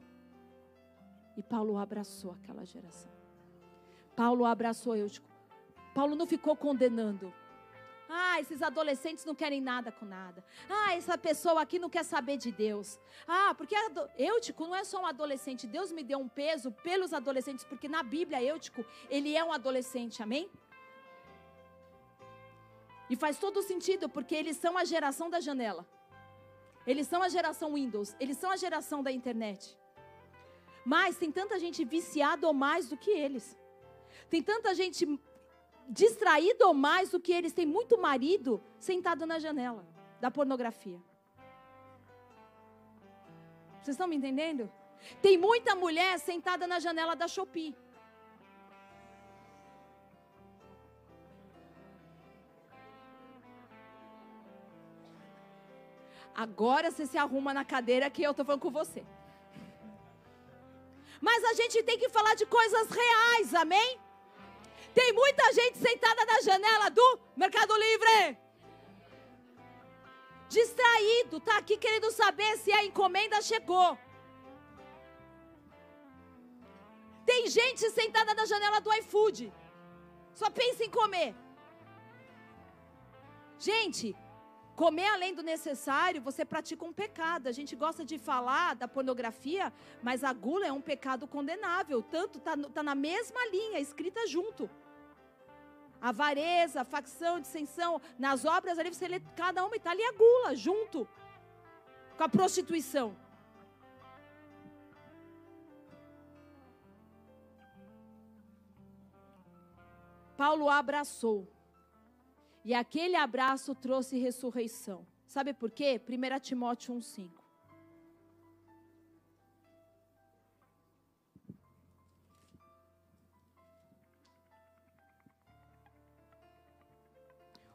e Paulo abraçou aquela geração. Paulo abraçou eu. Paulo não ficou condenando. Ah, esses adolescentes não querem nada com nada. Ah, essa pessoa aqui não quer saber de Deus. Ah, porque Eutico não é só um adolescente. Deus me deu um peso pelos adolescentes, porque na Bíblia, Eutico, ele é um adolescente, amém? E faz todo sentido, porque eles são a geração da janela. Eles são a geração Windows. Eles são a geração da internet. Mas tem tanta gente viciada ou mais do que eles. Tem tanta gente distraída ou mais do que eles. Tem muito marido sentado na janela da pornografia. Vocês estão me entendendo? Tem muita mulher sentada na janela da Shopee. Agora você se arruma na cadeira que eu estou falando com você. Mas a gente tem que falar de coisas reais, amém? Tem muita gente sentada na janela do Mercado Livre. Distraído, tá aqui querendo saber se a encomenda chegou. Tem gente sentada na janela do iFood. Só pensa em comer. Gente, Comer além do necessário, você pratica um pecado. A gente gosta de falar da pornografia, mas a gula é um pecado condenável. Tanto está tá na mesma linha, escrita junto. Avareza, facção, dissensão. Nas obras ali você lê cada uma está ali a gula, junto com a prostituição. Paulo abraçou e aquele abraço trouxe ressurreição. Sabe por quê? 1 Timóteo 1,5.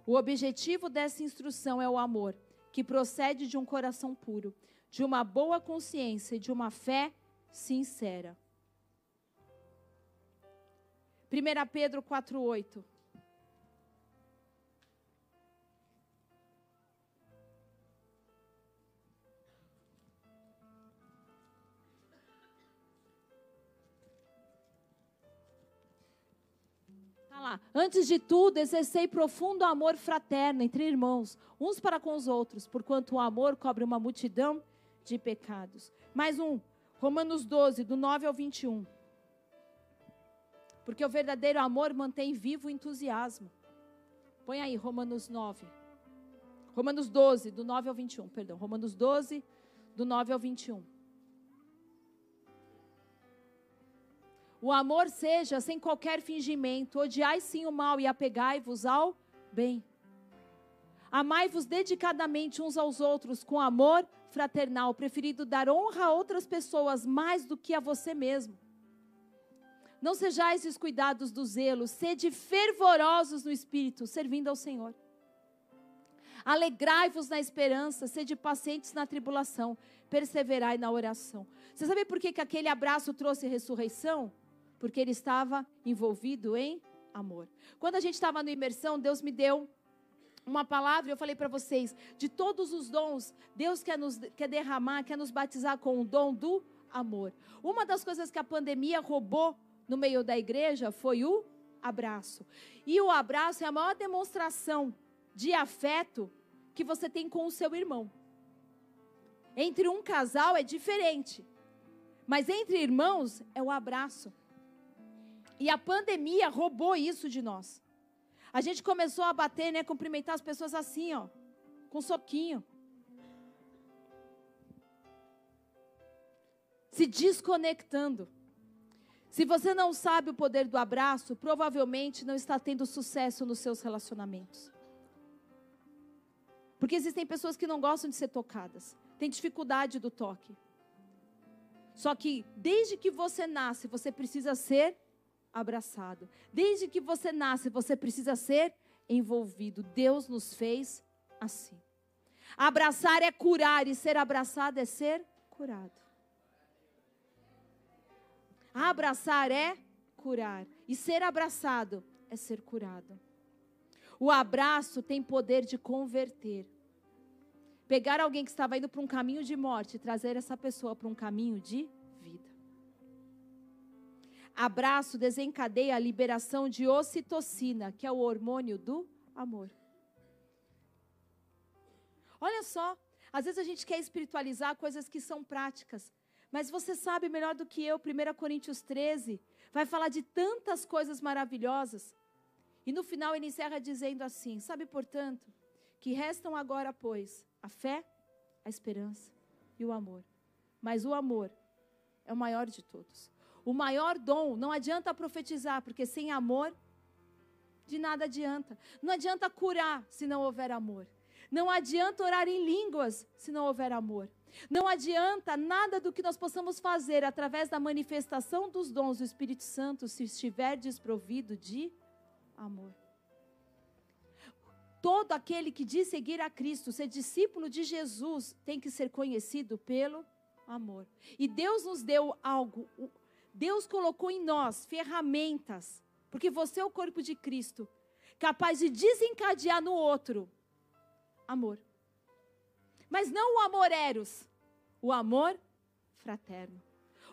O objetivo dessa instrução é o amor, que procede de um coração puro, de uma boa consciência e de uma fé sincera. 1 Pedro 4,8. Lá. Antes de tudo, exercei profundo amor fraterno entre irmãos, uns para com os outros, porquanto o amor cobre uma multidão de pecados. Mais um, Romanos 12, do 9 ao 21. Porque o verdadeiro amor mantém vivo o entusiasmo. Põe aí, Romanos 9. Romanos 12, do 9 ao 21, perdão. Romanos 12, do 9 ao 21. O amor seja sem qualquer fingimento, odiai sim o mal e apegai-vos ao bem. Amai-vos dedicadamente uns aos outros com amor fraternal, preferido dar honra a outras pessoas mais do que a você mesmo. Não sejais descuidados do zelo, sede fervorosos no espírito, servindo ao Senhor. Alegrai-vos na esperança, sede pacientes na tribulação, perseverai na oração. Você sabe por que, que aquele abraço trouxe ressurreição? Porque ele estava envolvido em amor. Quando a gente estava no imersão, Deus me deu uma palavra, eu falei para vocês, de todos os dons, Deus quer nos quer derramar, quer nos batizar com o dom do amor. Uma das coisas que a pandemia roubou no meio da igreja foi o abraço. E o abraço é a maior demonstração de afeto que você tem com o seu irmão. Entre um casal é diferente. Mas entre irmãos é o abraço. E a pandemia roubou isso de nós. A gente começou a bater, né, cumprimentar as pessoas assim, ó, com soquinho. Se desconectando. Se você não sabe o poder do abraço, provavelmente não está tendo sucesso nos seus relacionamentos. Porque existem pessoas que não gostam de ser tocadas, têm dificuldade do toque. Só que desde que você nasce, você precisa ser abraçado. Desde que você nasce, você precisa ser envolvido. Deus nos fez assim. Abraçar é curar e ser abraçado é ser curado. Abraçar é curar e ser abraçado é ser curado. O abraço tem poder de converter. Pegar alguém que estava indo para um caminho de morte e trazer essa pessoa para um caminho de. Abraço desencadeia a liberação de ocitocina, que é o hormônio do amor. Olha só, às vezes a gente quer espiritualizar coisas que são práticas, mas você sabe melhor do que eu, 1 Coríntios 13, vai falar de tantas coisas maravilhosas. E no final ele encerra dizendo assim: Sabe, portanto, que restam agora, pois, a fé, a esperança e o amor. Mas o amor é o maior de todos. O maior dom, não adianta profetizar, porque sem amor, de nada adianta. Não adianta curar se não houver amor. Não adianta orar em línguas se não houver amor. Não adianta nada do que nós possamos fazer através da manifestação dos dons do Espírito Santo se estiver desprovido de amor. Todo aquele que diz seguir a Cristo, ser discípulo de Jesus, tem que ser conhecido pelo amor. E Deus nos deu algo, Deus colocou em nós ferramentas, porque você é o corpo de Cristo, capaz de desencadear no outro amor. Mas não o amor eros, o amor fraterno.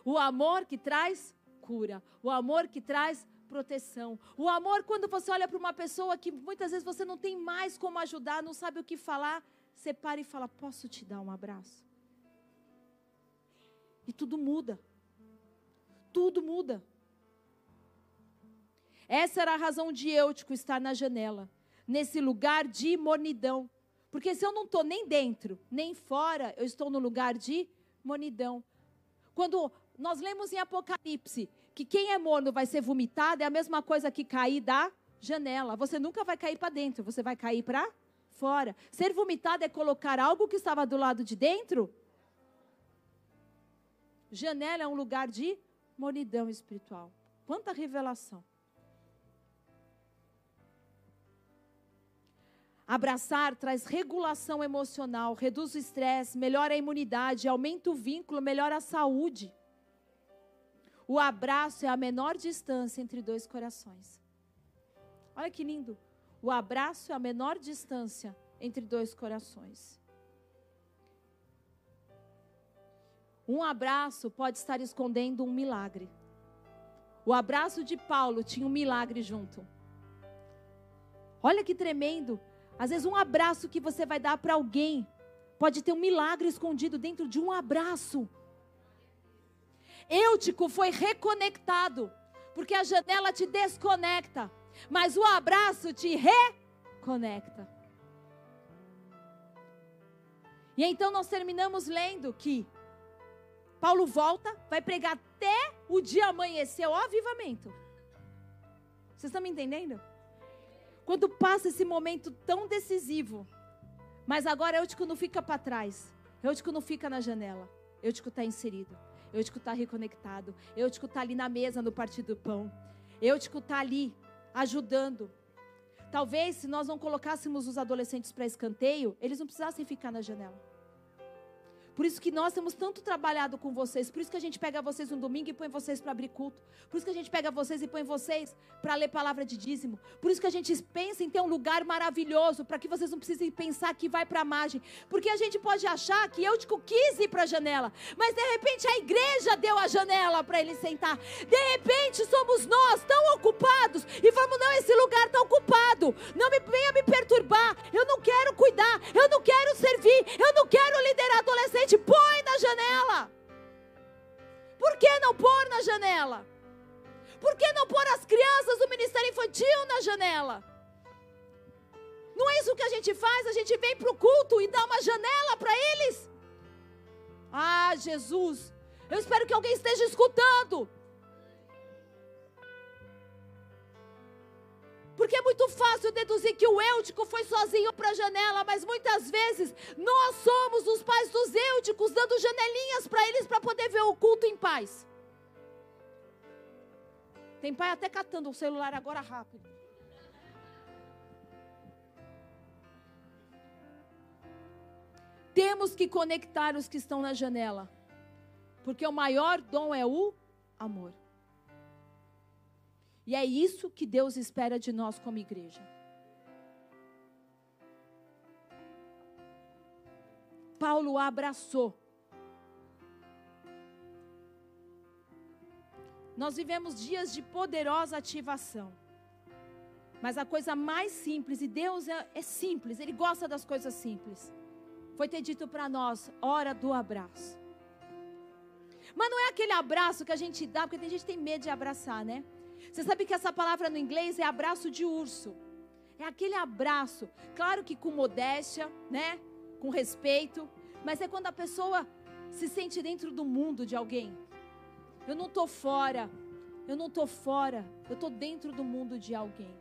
O amor que traz cura, o amor que traz proteção. O amor quando você olha para uma pessoa que muitas vezes você não tem mais como ajudar, não sabe o que falar, você para e fala: "Posso te dar um abraço?" E tudo muda tudo muda. Essa era a razão de Eutico estar na janela, nesse lugar de mornidão. Porque se eu não estou nem dentro, nem fora, eu estou no lugar de mornidão. Quando nós lemos em Apocalipse que quem é morno vai ser vomitado, é a mesma coisa que cair da janela. Você nunca vai cair para dentro, você vai cair para fora. Ser vomitado é colocar algo que estava do lado de dentro. Janela é um lugar de Monidão espiritual. Quanta revelação. Abraçar traz regulação emocional, reduz o estresse, melhora a imunidade, aumenta o vínculo, melhora a saúde. O abraço é a menor distância entre dois corações. Olha que lindo. O abraço é a menor distância entre dois corações. Um abraço pode estar escondendo um milagre. O abraço de Paulo tinha um milagre junto. Olha que tremendo. Às vezes, um abraço que você vai dar para alguém pode ter um milagre escondido dentro de um abraço. Eutico foi reconectado, porque a janela te desconecta, mas o abraço te reconecta. E então nós terminamos lendo que Paulo volta, vai pregar até o dia amanhecer, ó, avivamento. Vocês estão me entendendo? Quando passa esse momento tão decisivo, mas agora Eutico não fica para trás, Eutico não fica na janela, Eutico está inserido, Eutico está reconectado, Eutico está ali na mesa no partido do pão, Eutico está ali ajudando. Talvez se nós não colocássemos os adolescentes para escanteio, eles não precisassem ficar na janela. Por isso que nós temos tanto trabalhado com vocês. Por isso que a gente pega vocês no domingo e põe vocês para abrir culto. Por isso que a gente pega vocês e põe vocês para ler palavra de dízimo. Por isso que a gente pensa em ter um lugar maravilhoso para que vocês não precisem pensar que vai para a margem. Porque a gente pode achar que eu tipo, quis ir para a janela, mas de repente a igreja deu a janela para ele sentar. De repente somos nós tão ocupados e vamos não esse lugar está ocupado. Não me venha me perturbar. Eu não quero cuidar. Eu não quero servir. Eu não quero liderar adolescente gente põe na janela. Por que não pôr na janela? Por que não pôr as crianças do ministério infantil na janela? Não é isso que a gente faz? A gente vem para o culto e dá uma janela para eles? Ah, Jesus, eu espero que alguém esteja escutando. Porque é muito fácil deduzir que o Eutico foi sozinho para a janela, mas muitas vezes nós somos os pais dos Euticos, dando janelinhas para eles para poder ver o culto em paz. Tem pai até catando o celular agora rápido. Temos que conectar os que estão na janela, porque o maior dom é o amor. E é isso que Deus espera de nós como igreja. Paulo abraçou. Nós vivemos dias de poderosa ativação. Mas a coisa mais simples, e Deus é, é simples, Ele gosta das coisas simples. Foi ter dito para nós: hora do abraço. Mas não é aquele abraço que a gente dá, porque tem gente que tem medo de abraçar, né? Você sabe que essa palavra no inglês é abraço de urso. É aquele abraço, claro que com modéstia, né? Com respeito, mas é quando a pessoa se sente dentro do mundo de alguém. Eu não estou fora, eu não estou fora, eu estou dentro do mundo de alguém.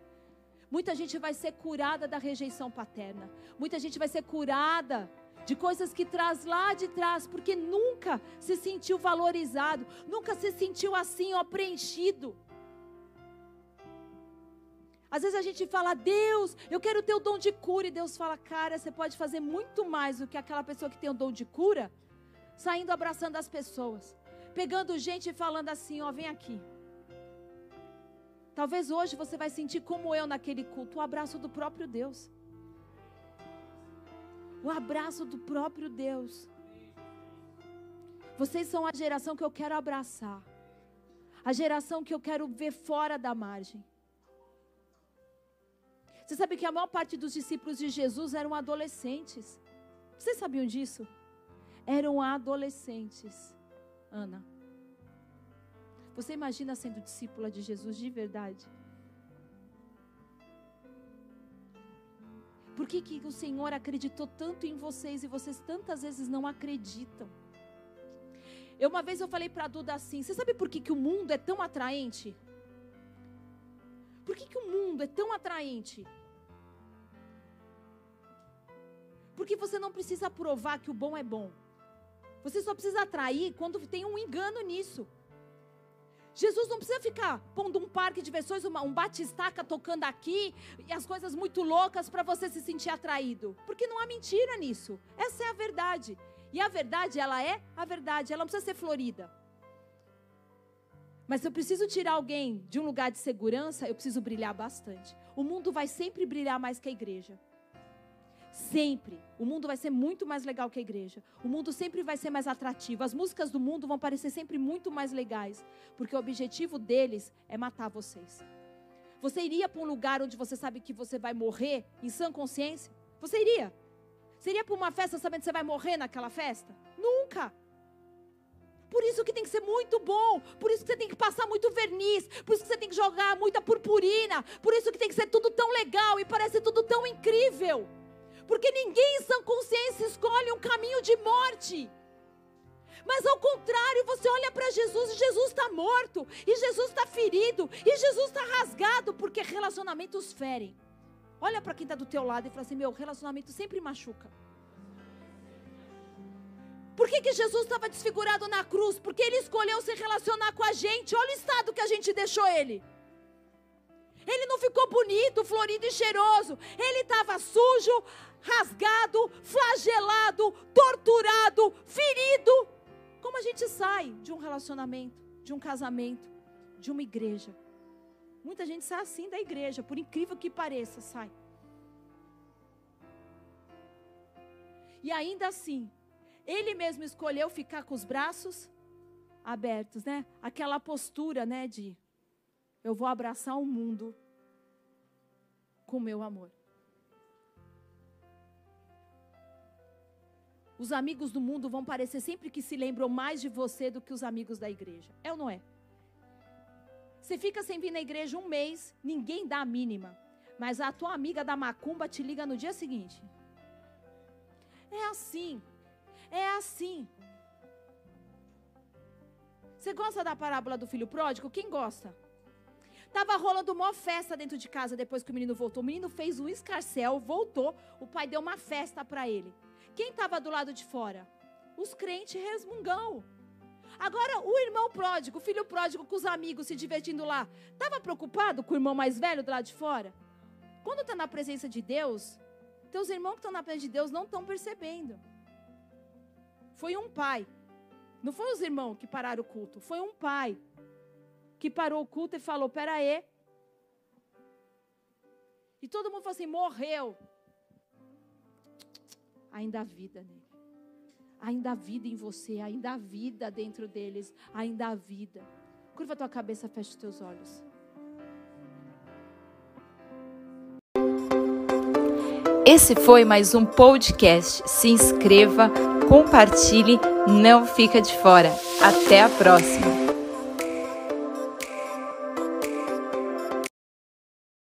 Muita gente vai ser curada da rejeição paterna. Muita gente vai ser curada de coisas que traz lá de trás, porque nunca se sentiu valorizado, nunca se sentiu assim, ó, preenchido. Às vezes a gente fala, Deus, eu quero ter o dom de cura. E Deus fala, cara, você pode fazer muito mais do que aquela pessoa que tem o dom de cura, saindo abraçando as pessoas, pegando gente e falando assim: ó, vem aqui. Talvez hoje você vai sentir como eu naquele culto, o abraço do próprio Deus. O abraço do próprio Deus. Vocês são a geração que eu quero abraçar. A geração que eu quero ver fora da margem. Você sabe que a maior parte dos discípulos de Jesus eram adolescentes. Vocês sabiam disso? Eram adolescentes. Ana. Você imagina sendo discípula de Jesus de verdade? Por que, que o Senhor acreditou tanto em vocês e vocês tantas vezes não acreditam? Eu uma vez eu falei para a Duda assim: você sabe por que, que o mundo é tão atraente? Por que, que o mundo é tão atraente? Porque você não precisa provar que o bom é bom. Você só precisa atrair quando tem um engano nisso. Jesus não precisa ficar pondo um parque de versões, um batistaca tocando aqui e as coisas muito loucas para você se sentir atraído. Porque não há mentira nisso. Essa é a verdade. E a verdade, ela é a verdade. Ela não precisa ser florida. Mas se eu preciso tirar alguém de um lugar de segurança, eu preciso brilhar bastante. O mundo vai sempre brilhar mais que a igreja. Sempre. O mundo vai ser muito mais legal que a igreja. O mundo sempre vai ser mais atrativo. As músicas do mundo vão parecer sempre muito mais legais. Porque o objetivo deles é matar vocês. Você iria para um lugar onde você sabe que você vai morrer em sã consciência? Você iria? Iria para uma festa sabendo que você vai morrer naquela festa? Nunca. Por isso que tem que ser muito bom, por isso que você tem que passar muito verniz, por isso que você tem que jogar muita purpurina, por isso que tem que ser tudo tão legal e parece tudo tão incrível. Porque ninguém em sã consciência escolhe um caminho de morte. Mas ao contrário, você olha para Jesus e Jesus está morto, e Jesus está ferido, e Jesus está rasgado, porque relacionamentos ferem. Olha para quem está do teu lado e fala assim: meu relacionamento sempre machuca. Por que, que Jesus estava desfigurado na cruz? Porque ele escolheu se relacionar com a gente. Olha o estado que a gente deixou ele. Ele não ficou bonito, florido e cheiroso. Ele estava sujo, rasgado, flagelado, torturado, ferido. Como a gente sai de um relacionamento, de um casamento, de uma igreja? Muita gente sai assim da igreja, por incrível que pareça, sai. E ainda assim, ele mesmo escolheu ficar com os braços abertos, né? Aquela postura, né, de eu vou abraçar o mundo com meu amor. Os amigos do mundo vão parecer sempre que se lembram mais de você do que os amigos da igreja. É ou não é? Você fica sem vir na igreja um mês, ninguém dá a mínima. Mas a tua amiga da macumba te liga no dia seguinte. É assim. É assim. Você gosta da parábola do filho pródigo? Quem gosta? Tava rolando uma festa dentro de casa depois que o menino voltou. O menino fez um escarcel, voltou. O pai deu uma festa para ele. Quem estava do lado de fora? Os crentes resmungão. Agora, o irmão pródigo, o filho pródigo com os amigos se divertindo lá, estava preocupado com o irmão mais velho do lado de fora? Quando está na presença de Deus, teus irmãos que estão na presença de Deus não estão percebendo. Foi um pai. Não foi os irmãos que pararam o culto, foi um pai que parou o culto e falou: Pera aí. E todo mundo falou assim: morreu. Ainda há vida nele ainda há vida em você, ainda há vida dentro deles, ainda há vida. Curva a tua cabeça, fecha os teus olhos. Esse foi mais um podcast. Se inscreva, compartilhe, não fica de fora. Até a próxima.